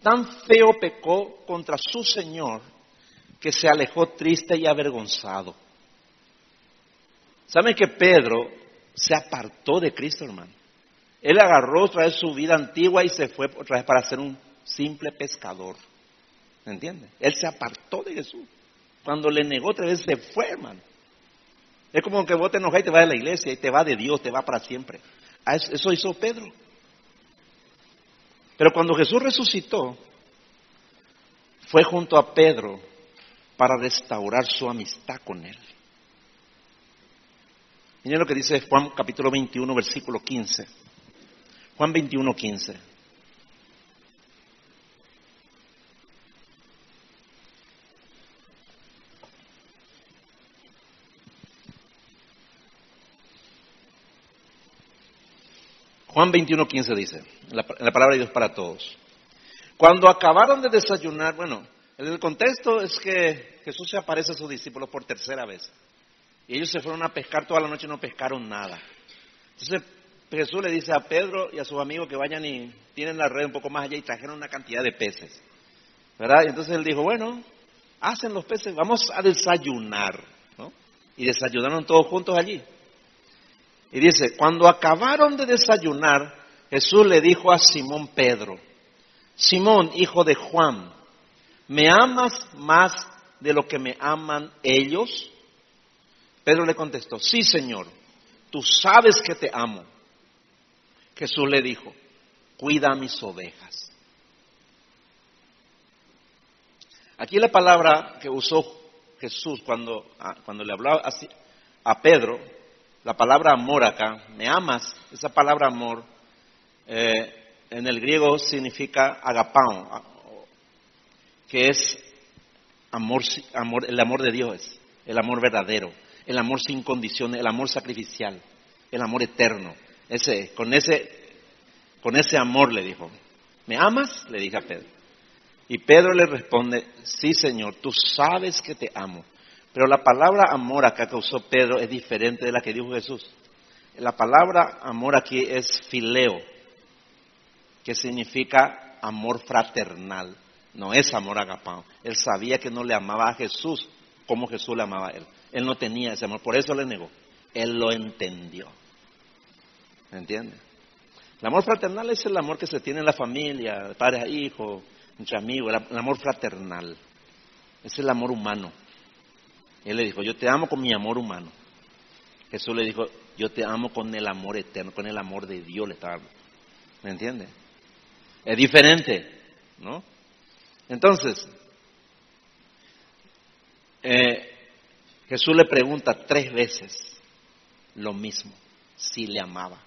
Tan feo pecó contra su Señor que se alejó triste y avergonzado. ¿Saben que Pedro se apartó de Cristo, hermano? Él agarró otra vez su vida antigua y se fue otra vez para ser un simple pescador. ¿Me entiende? Él se apartó de Jesús. Cuando le negó otra vez se fue, hermano. Es como que vos te enojas y te vas de la iglesia y te va de Dios, te va para siempre. Ah, eso hizo Pedro. Pero cuando Jesús resucitó, fue junto a Pedro para restaurar su amistad con él. Miren lo que dice Juan capítulo 21, versículo 15. Juan 21, 15. Juan 21.15 dice, la, la palabra de Dios para todos. Cuando acabaron de desayunar, bueno, el contexto es que Jesús se aparece a sus discípulos por tercera vez. Y ellos se fueron a pescar toda la noche y no pescaron nada. Entonces Jesús le dice a Pedro y a sus amigos que vayan y tienen la red un poco más allá y trajeron una cantidad de peces. ¿Verdad? Entonces él dijo, bueno, hacen los peces, vamos a desayunar. Y desayunaron todos juntos allí. Y dice, cuando acabaron de desayunar, Jesús le dijo a Simón Pedro, Simón, hijo de Juan, ¿me amas más de lo que me aman ellos? Pedro le contestó, sí, Señor, tú sabes que te amo. Jesús le dijo, cuida mis ovejas. Aquí la palabra que usó Jesús cuando, ah, cuando le hablaba a Pedro, la palabra amor acá, me amas, esa palabra amor, eh, en el griego significa agapao, que es amor, amor, el amor de Dios, el amor verdadero, el amor sin condiciones, el amor sacrificial, el amor eterno. Ese, con ese, con ese amor le dijo, ¿me amas? Le dije a Pedro. Y Pedro le responde, sí Señor, tú sabes que te amo. Pero la palabra amor acá que usó Pedro es diferente de la que dijo Jesús. La palabra amor aquí es fileo, que significa amor fraternal. No es amor agapado. Él sabía que no le amaba a Jesús como Jesús le amaba a él. Él no tenía ese amor, por eso le negó. Él lo entendió. ¿Me entiende? El amor fraternal es el amor que se tiene en la familia, de padre a hijo, entre amigos, el amor fraternal. Es el amor humano. Él le dijo, yo te amo con mi amor humano. Jesús le dijo, yo te amo con el amor eterno, con el amor de Dios le estaba ¿Me entiende? Es diferente, ¿no? Entonces, eh, Jesús le pregunta tres veces lo mismo, si le amaba.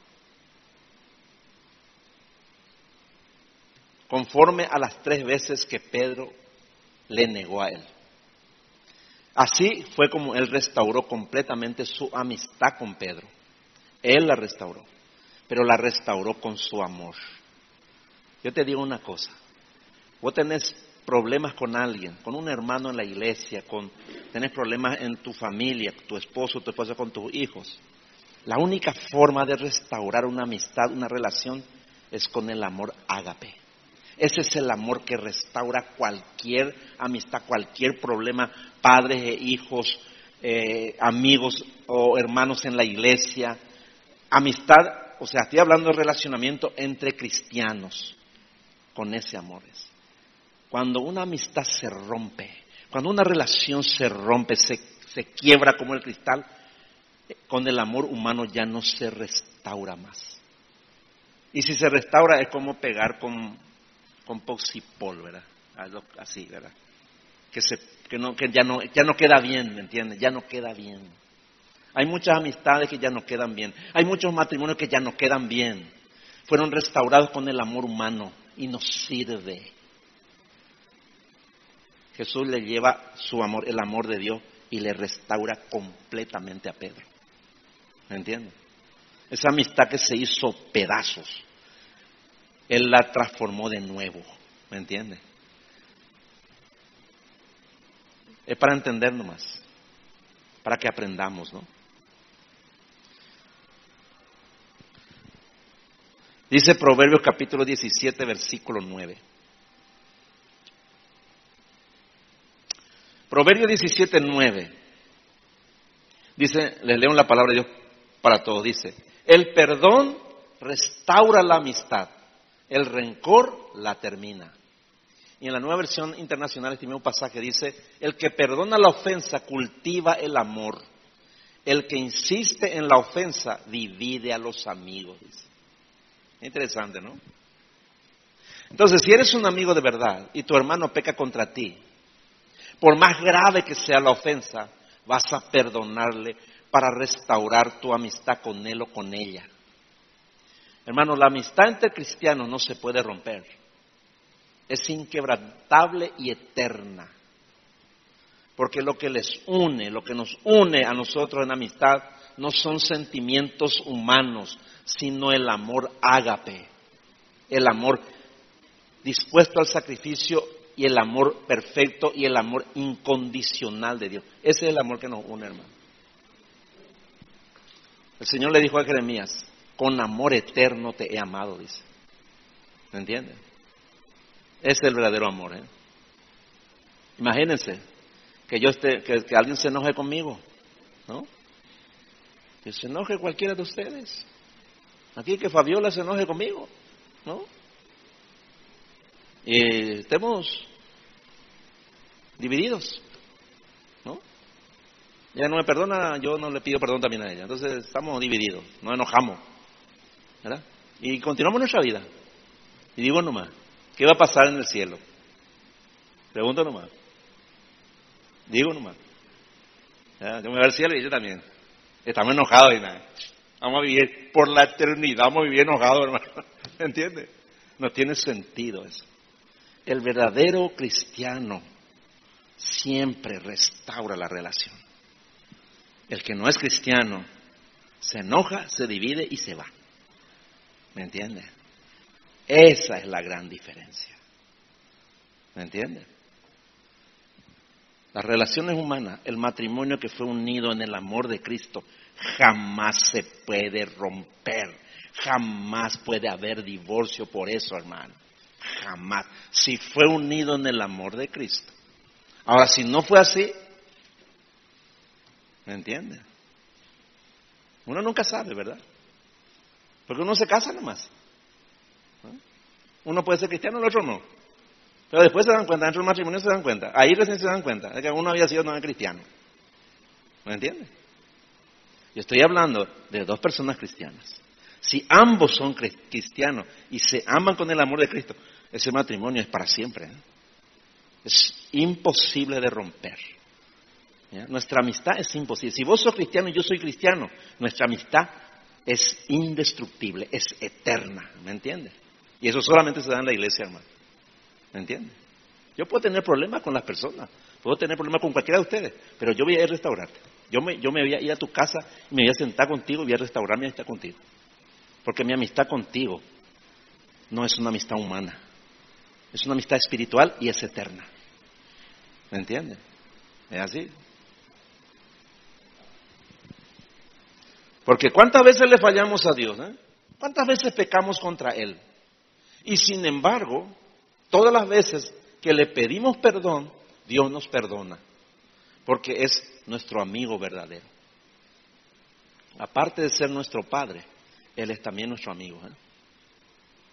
Conforme a las tres veces que Pedro le negó a él. Así fue como él restauró completamente su amistad con Pedro. Él la restauró, pero la restauró con su amor. Yo te digo una cosa, vos tenés problemas con alguien, con un hermano en la iglesia, con tenés problemas en tu familia, tu esposo, tu esposa con tus hijos. La única forma de restaurar una amistad, una relación, es con el amor ágape. Ese es el amor que restaura cualquier amistad, cualquier problema, padres e hijos, eh, amigos o hermanos en la iglesia. Amistad, o sea, estoy hablando de relacionamiento entre cristianos con ese amor. Cuando una amistad se rompe, cuando una relación se rompe, se, se quiebra como el cristal, con el amor humano ya no se restaura más. Y si se restaura es como pegar con, con poxipol, ¿verdad? Así, ¿verdad? Que, se, que, no, que ya, no, ya no queda bien, ¿me entiendes? Ya no queda bien. Hay muchas amistades que ya no quedan bien. Hay muchos matrimonios que ya no quedan bien. Fueron restaurados con el amor humano y nos sirve. Jesús le lleva su amor, el amor de Dios, y le restaura completamente a Pedro. ¿Me entienden? Esa amistad que se hizo pedazos, Él la transformó de nuevo. ¿Me entiende? Es para entender nomás, para que aprendamos, ¿no? Dice Proverbios capítulo 17, versículo 9. Proverbio 17, 9. Dice, les leo la palabra de Dios para todos. Dice, el perdón restaura la amistad, el rencor la termina. Y en la nueva versión internacional, este mismo pasaje dice, el que perdona la ofensa cultiva el amor. El que insiste en la ofensa divide a los amigos. Dice. Interesante, ¿no? Entonces, si eres un amigo de verdad y tu hermano peca contra ti, por más grave que sea la ofensa, vas a perdonarle para restaurar tu amistad con él o con ella. Hermano, la amistad entre cristianos no se puede romper. Es inquebrantable y eterna. Porque lo que les une, lo que nos une a nosotros en amistad, no son sentimientos humanos, sino el amor ágape, el amor dispuesto al sacrificio y el amor perfecto y el amor incondicional de Dios. Ese es el amor que nos une, hermano. El Señor le dijo a Jeremías, con amor eterno te he amado, dice. ¿Me entiende? Ese es el verdadero amor. ¿eh? Imagínense que yo esté, que, que alguien se enoje conmigo, ¿no? Que se enoje cualquiera de ustedes. Aquí que Fabiola se enoje conmigo, ¿no? Y estemos divididos, ¿no? Ella no me perdona, yo no le pido perdón también a ella. Entonces estamos divididos, nos enojamos, ¿verdad? Y continuamos nuestra vida. Y digo nomás, ¿qué va a pasar en el cielo? Pregunto nomás. Digo nomás. Yo me voy al cielo y ella también. Estamos enojados y nada. Vamos a vivir por la eternidad, vamos a vivir enojados, hermano. ¿Entiendes? No tiene sentido eso. El verdadero cristiano siempre restaura la relación. El que no es cristiano se enoja, se divide y se va. ¿Me entiende? Esa es la gran diferencia. ¿Me entiende? Las relaciones humanas, el matrimonio que fue unido en el amor de Cristo, jamás se puede romper. Jamás puede haber divorcio por eso, hermano. Jamás. Si fue unido en el amor de Cristo. Ahora, si no fue así, ¿me entiende? Uno nunca sabe, ¿verdad? Porque uno se casa nomás. Uno puede ser cristiano, el otro no. Pero después se dan cuenta, dentro del matrimonio se dan cuenta. Ahí recién se dan cuenta de que uno había sido no cristiano. ¿Me entiende? Yo estoy hablando de dos personas cristianas. Si ambos son cristianos y se aman con el amor de Cristo, ese matrimonio es para siempre. ¿eh? Es imposible de romper. Nuestra amistad es imposible. Si vos sos cristiano y yo soy cristiano, nuestra amistad es indestructible, es eterna. ¿Me entiendes? Y eso solamente se da en la iglesia, hermano. ¿Me entiendes? Yo puedo tener problemas con las personas, puedo tener problemas con cualquiera de ustedes, pero yo voy a ir a restaurarte. Yo me, yo me voy a ir a tu casa y me voy a sentar contigo y voy a restaurar mi amistad contigo. Porque mi amistad contigo no es una amistad humana, es una amistad espiritual y es eterna. ¿Me entiendes? Es así. Porque ¿cuántas veces le fallamos a Dios? Eh? ¿Cuántas veces pecamos contra Él? Y sin embargo, todas las veces que le pedimos perdón, Dios nos perdona. Porque es nuestro amigo verdadero. Aparte de ser nuestro Padre, Él es también nuestro amigo. ¿eh?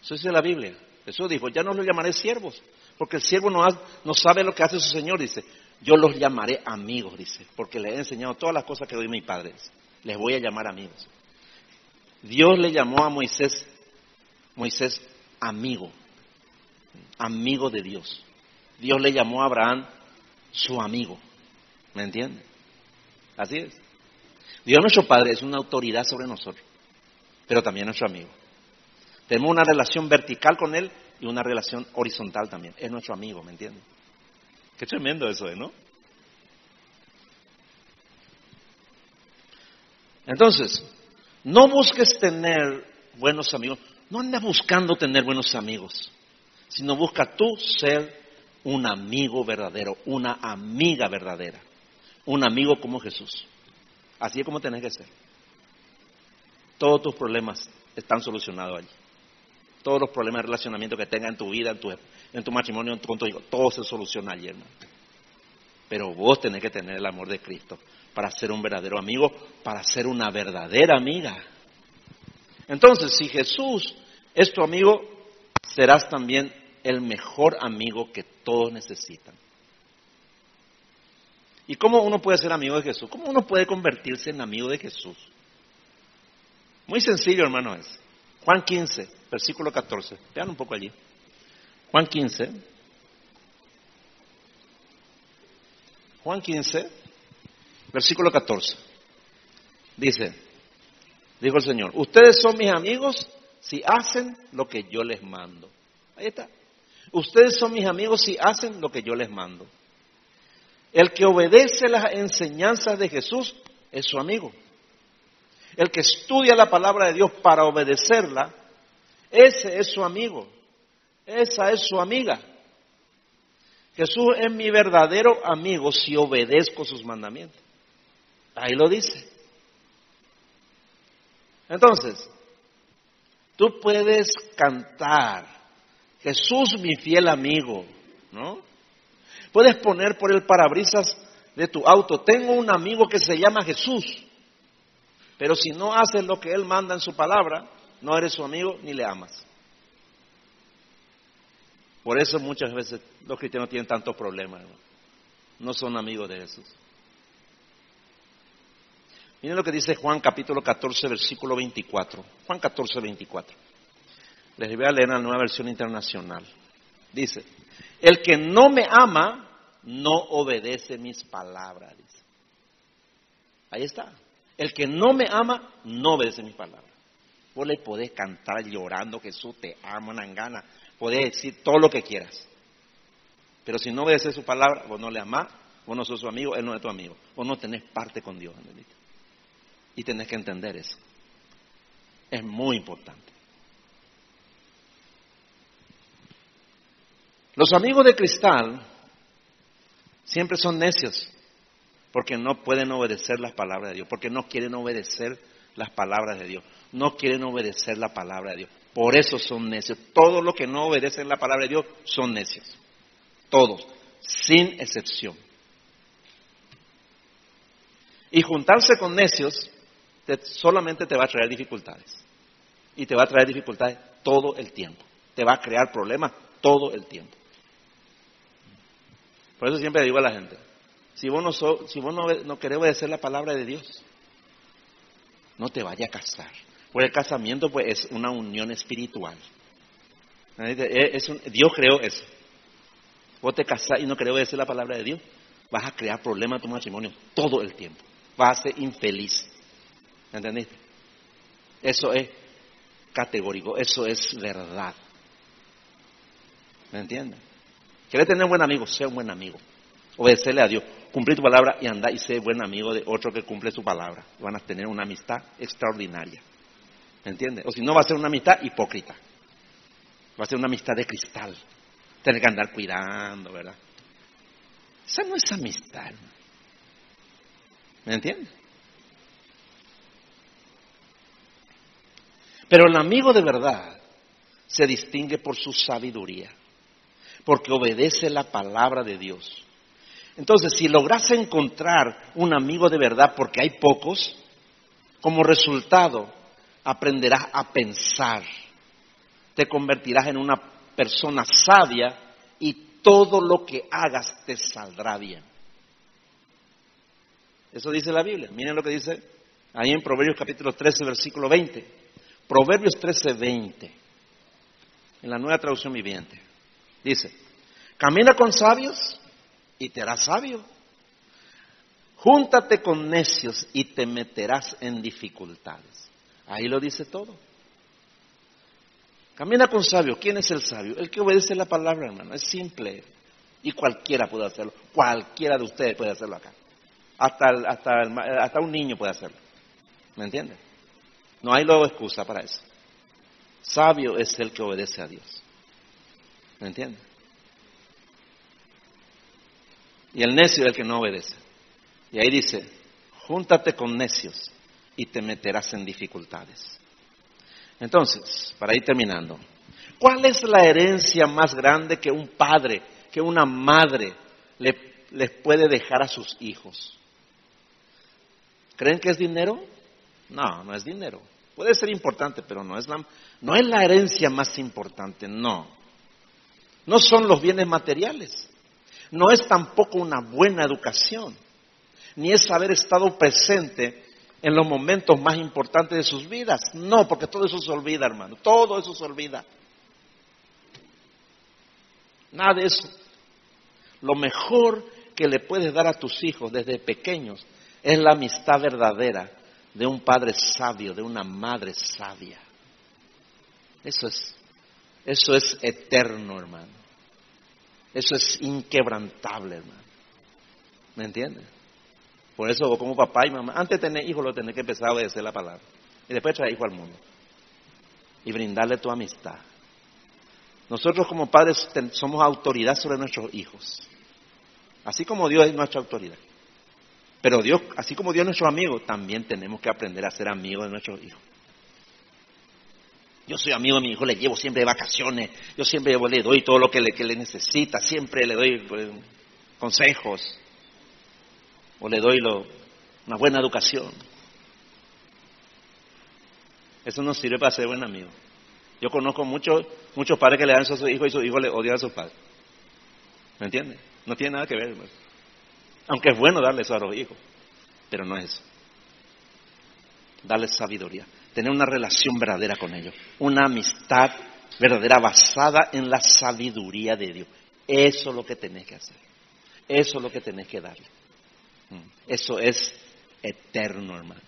Eso dice la Biblia. Jesús dijo, ya no los llamaré siervos, porque el siervo no, no sabe lo que hace su Señor, dice. Yo los llamaré amigos, dice, porque les he enseñado todas las cosas que doy mi Padre. Les voy a llamar amigos. Dios le llamó a Moisés, Moisés amigo, amigo de Dios. Dios le llamó a Abraham su amigo. ¿Me entiende? Así es. Dios nuestro Padre es una autoridad sobre nosotros, pero también nuestro amigo. Tenemos una relación vertical con Él y una relación horizontal también. Es nuestro amigo, ¿me entiende? Qué tremendo eso es, ¿no? Entonces, no busques tener buenos amigos. No andes buscando tener buenos amigos, sino busca tú ser un amigo verdadero, una amiga verdadera, un amigo como Jesús. Así es como tenés que ser. Todos tus problemas están solucionados allí. Todos los problemas de relacionamiento que tengas en tu vida, en tu, en tu matrimonio, en tu, con tu hijo, todo se soluciona allí, hermano. Pero vos tenés que tener el amor de Cristo para ser un verdadero amigo, para ser una verdadera amiga. Entonces, si Jesús es tu amigo, serás también el mejor amigo que todos necesitan. ¿Y cómo uno puede ser amigo de Jesús? ¿Cómo uno puede convertirse en amigo de Jesús? Muy sencillo, hermano, es. Juan 15, versículo 14. Vean un poco allí. Juan 15. Juan 15, versículo 14. Dice, dijo el Señor, ustedes son mis amigos si hacen lo que yo les mando. Ahí está. Ustedes son mis amigos si hacen lo que yo les mando. El que obedece las enseñanzas de Jesús es su amigo. el que estudia la palabra de Dios para obedecerla, ese es su amigo, esa es su amiga. Jesús es mi verdadero amigo si obedezco sus mandamientos. Ahí lo dice. Entonces, tú puedes cantar, Jesús mi fiel amigo, ¿no? Puedes poner por el parabrisas de tu auto, tengo un amigo que se llama Jesús, pero si no haces lo que Él manda en su palabra, no eres su amigo ni le amas. Por eso muchas veces los cristianos tienen tantos problemas, no son amigos de Jesús. Miren lo que dice Juan capítulo 14, versículo 24. Juan 14, 24. Les voy a leer la nueva versión internacional. Dice, el que no me ama no obedece mis palabras. Ahí está. El que no me ama no obedece mis palabras. Vos le podés cantar llorando, Jesús te ama, una gana. Podés decir todo lo que quieras. Pero si no obedeces su palabra, vos no le amás, vos no sos su amigo, él no es tu amigo. Vos no tenés parte con Dios, Y tenés que entender eso. Es muy importante. Los amigos de cristal siempre son necios porque no pueden obedecer las palabras de Dios, porque no quieren obedecer las palabras de Dios, no quieren obedecer la palabra de Dios. Por eso son necios. Todos los que no obedecen la palabra de Dios son necios. Todos, sin excepción. Y juntarse con necios solamente te va a traer dificultades. Y te va a traer dificultades todo el tiempo. Te va a crear problemas todo el tiempo. Por eso siempre digo a la gente, si vos no, si vos no, querés obedecer la palabra de Dios, no te vayas a casar. Porque el casamiento pues es una unión espiritual. Dios creó eso. Vos te casás y no querés obedecer la palabra de Dios, vas a crear problemas en tu matrimonio todo el tiempo. Vas a ser infeliz. ¿Entendiste? Eso es categórico, eso es verdad. ¿Me entiendes? ¿Quieres tener un buen amigo? Sea un buen amigo. Obedecerle a Dios. Cumplir tu palabra y anda y ser buen amigo de otro que cumple su palabra. Van a tener una amistad extraordinaria. ¿Me entiendes? O si no, va a ser una amistad hipócrita. Va a ser una amistad de cristal. Tener que andar cuidando, ¿verdad? Esa no es amistad. ¿Me entiendes? Pero el amigo de verdad se distingue por su sabiduría porque obedece la palabra de Dios. Entonces, si logras encontrar un amigo de verdad, porque hay pocos, como resultado aprenderás a pensar, te convertirás en una persona sabia y todo lo que hagas te saldrá bien. Eso dice la Biblia. Miren lo que dice ahí en Proverbios capítulo 13, versículo 20. Proverbios 13, 20. En la nueva traducción viviente. Dice, camina con sabios y te harás sabio. Júntate con necios y te meterás en dificultades. Ahí lo dice todo. Camina con sabios. ¿Quién es el sabio? El que obedece la palabra, hermano. Es simple. Y cualquiera puede hacerlo. Cualquiera de ustedes puede hacerlo acá. Hasta, hasta, hasta un niño puede hacerlo. ¿Me entiende? No hay luego excusa para eso. Sabio es el que obedece a Dios. ¿Me entiende? Y el necio es el que no obedece. Y ahí dice, júntate con necios y te meterás en dificultades. Entonces, para ir terminando, ¿cuál es la herencia más grande que un padre, que una madre les puede dejar a sus hijos? ¿Creen que es dinero? No, no es dinero. Puede ser importante, pero no es la, no es la herencia más importante, no. No son los bienes materiales. No es tampoco una buena educación, ni es haber estado presente en los momentos más importantes de sus vidas. No, porque todo eso se olvida, hermano. Todo eso se olvida. Nada de eso. Lo mejor que le puedes dar a tus hijos desde pequeños es la amistad verdadera de un padre sabio, de una madre sabia. Eso es, eso es eterno, hermano. Eso es inquebrantable, hermano. ¿Me entiendes? Por eso como papá y mamá, antes de tener hijos lo tenés que empezar a obedecer la palabra. Y después traer hijo al mundo. Y brindarle tu amistad. Nosotros como padres somos autoridad sobre nuestros hijos. Así como Dios es nuestra autoridad. Pero Dios, así como Dios es nuestro amigo, también tenemos que aprender a ser amigos de nuestros hijos. Yo soy amigo de mi hijo, le llevo siempre de vacaciones, yo siempre le doy todo lo que le, que le necesita, siempre le doy pues, consejos, o le doy una buena educación. Eso no sirve para ser buen amigo. Yo conozco muchos, muchos padres que le dan a sus hijos y sus hijos le odian a sus padres. ¿Me entiendes? No tiene nada que ver. Pues. Aunque es bueno darle eso a los hijos, pero no es eso. Darles sabiduría, tener una relación verdadera con ellos, una amistad verdadera basada en la sabiduría de Dios. Eso es lo que tenés que hacer. Eso es lo que tenés que darle. Mm. Eso es eterno, hermano.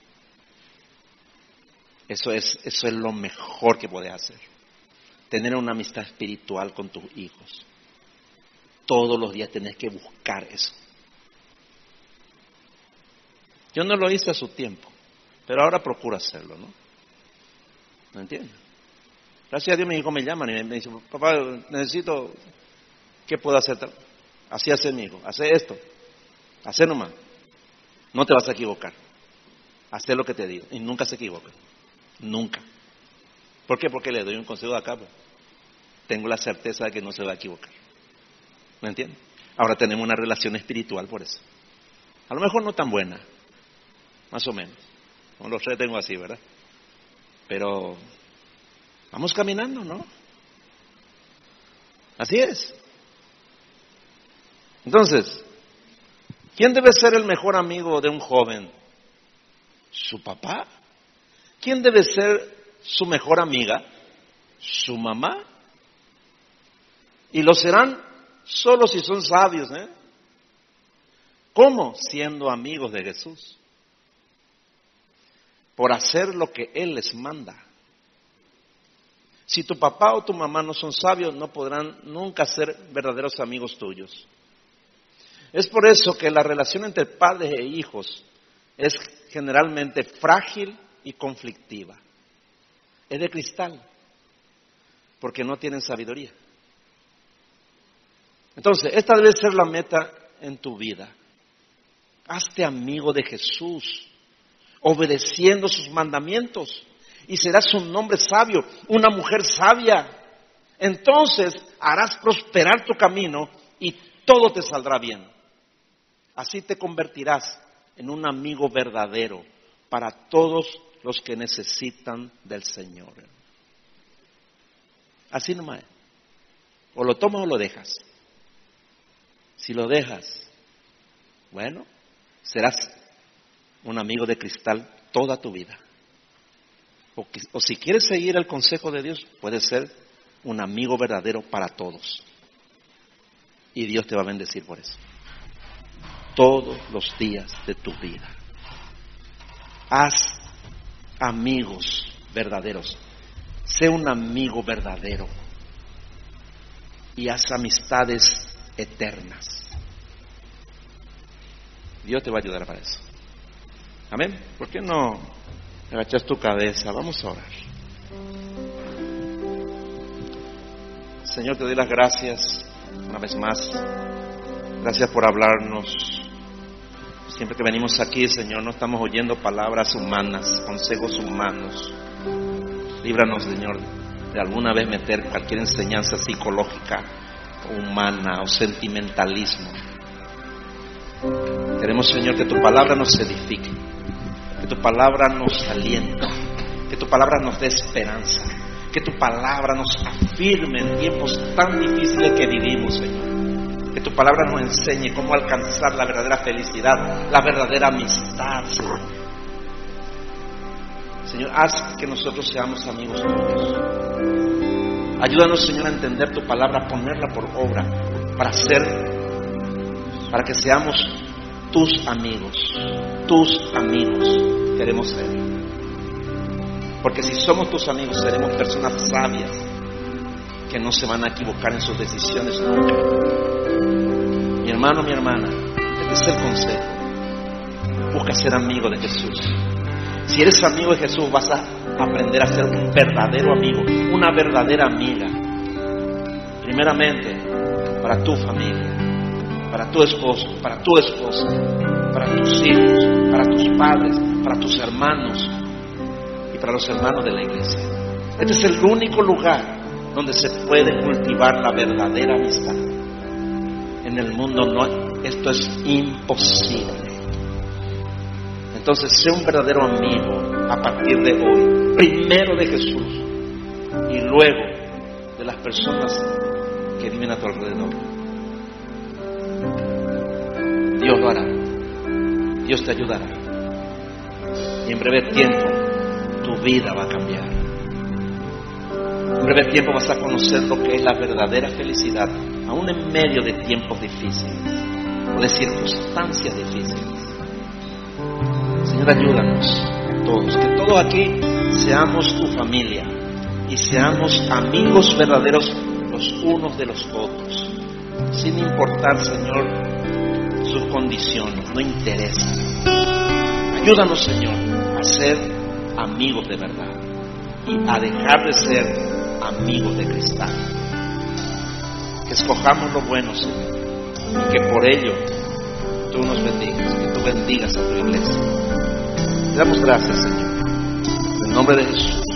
Eso es, eso es lo mejor que puedes hacer. Tener una amistad espiritual con tus hijos. Todos los días tenés que buscar eso. Yo no lo hice a su tiempo, pero ahora procuro hacerlo, ¿no? ¿Me entiendes? Gracias a Dios mi hijo me llama y me dice, papá, necesito, ¿qué puedo hacer? Así hace mi hijo, hace esto, hace nomás. No te vas a equivocar. Hace lo que te digo y nunca se equivoca. Nunca. ¿Por qué? Porque le doy un consejo de acá. Pues. Tengo la certeza de que no se va a equivocar. ¿Me entiendes? Ahora tenemos una relación espiritual por eso. A lo mejor no tan buena, más o menos. Como los tres tengo así, ¿verdad? Pero vamos caminando, ¿no? Así es. Entonces, ¿quién debe ser el mejor amigo de un joven? ¿Su papá? ¿Quién debe ser su mejor amiga? ¿Su mamá? Y lo serán solo si son sabios, ¿eh? ¿Cómo? Siendo amigos de Jesús por hacer lo que Él les manda. Si tu papá o tu mamá no son sabios, no podrán nunca ser verdaderos amigos tuyos. Es por eso que la relación entre padres e hijos es generalmente frágil y conflictiva. Es de cristal, porque no tienen sabiduría. Entonces, esta debe ser la meta en tu vida. Hazte amigo de Jesús obedeciendo sus mandamientos. Y serás un hombre sabio, una mujer sabia. Entonces harás prosperar tu camino y todo te saldrá bien. Así te convertirás en un amigo verdadero para todos los que necesitan del Señor. Así nomás. O lo tomas o lo dejas. Si lo dejas, bueno, serás un amigo de cristal toda tu vida. O, si quieres seguir el consejo de Dios, puedes ser un amigo verdadero para todos. Y Dios te va a bendecir por eso. Todos los días de tu vida. Haz amigos verdaderos. Sé un amigo verdadero. Y haz amistades eternas. Dios te va a ayudar para eso. Amén. ¿Por qué no agachas tu cabeza? Vamos a orar. Señor, te doy las gracias una vez más. Gracias por hablarnos. Siempre que venimos aquí, Señor, no estamos oyendo palabras humanas, consejos humanos. Líbranos, Señor, de alguna vez meter cualquier enseñanza psicológica, humana o sentimentalismo. Queremos, Señor, que tu palabra nos edifique que tu palabra nos alienta, que tu palabra nos dé esperanza, que tu palabra nos afirme en tiempos tan difíciles que vivimos, Señor. Que tu palabra nos enseñe cómo alcanzar la verdadera felicidad, la verdadera amistad, Señor. Señor, haz que nosotros seamos amigos tuyos. Ayúdanos, Señor, a entender tu palabra, a ponerla por obra, para ser, para que seamos tus amigos, tus amigos queremos ser. Porque si somos tus amigos, seremos personas sabias que no se van a equivocar en sus decisiones. Mi hermano, mi hermana, este es el consejo. Busca ser amigo de Jesús. Si eres amigo de Jesús, vas a aprender a ser un verdadero amigo, una verdadera amiga. Primeramente, para tu familia, para tu esposo, para tu esposa, para tus hijos, para tus padres, para tus hermanos y para los hermanos de la iglesia. Este es el único lugar donde se puede cultivar la verdadera amistad. En el mundo no, esto es imposible. Entonces, sé un verdadero amigo a partir de hoy, primero de Jesús y luego de las personas que viven a tu alrededor. Dios lo hará, Dios te ayudará. Y en breve tiempo tu vida va a cambiar. En breve tiempo vas a conocer lo que es la verdadera felicidad, aún en medio de tiempos difíciles o de circunstancias difíciles. Señor, ayúdanos a todos, que todos aquí seamos tu familia y seamos amigos verdaderos los unos de los otros, sin importar, Señor, sus condiciones, no interesa. Ayúdanos, Señor, a ser amigos de verdad y a dejar de ser amigos de cristal. Que escojamos lo bueno, Señor, y que por ello tú nos bendigas, que tú bendigas a tu iglesia. Te damos gracias, Señor. En el nombre de Jesús.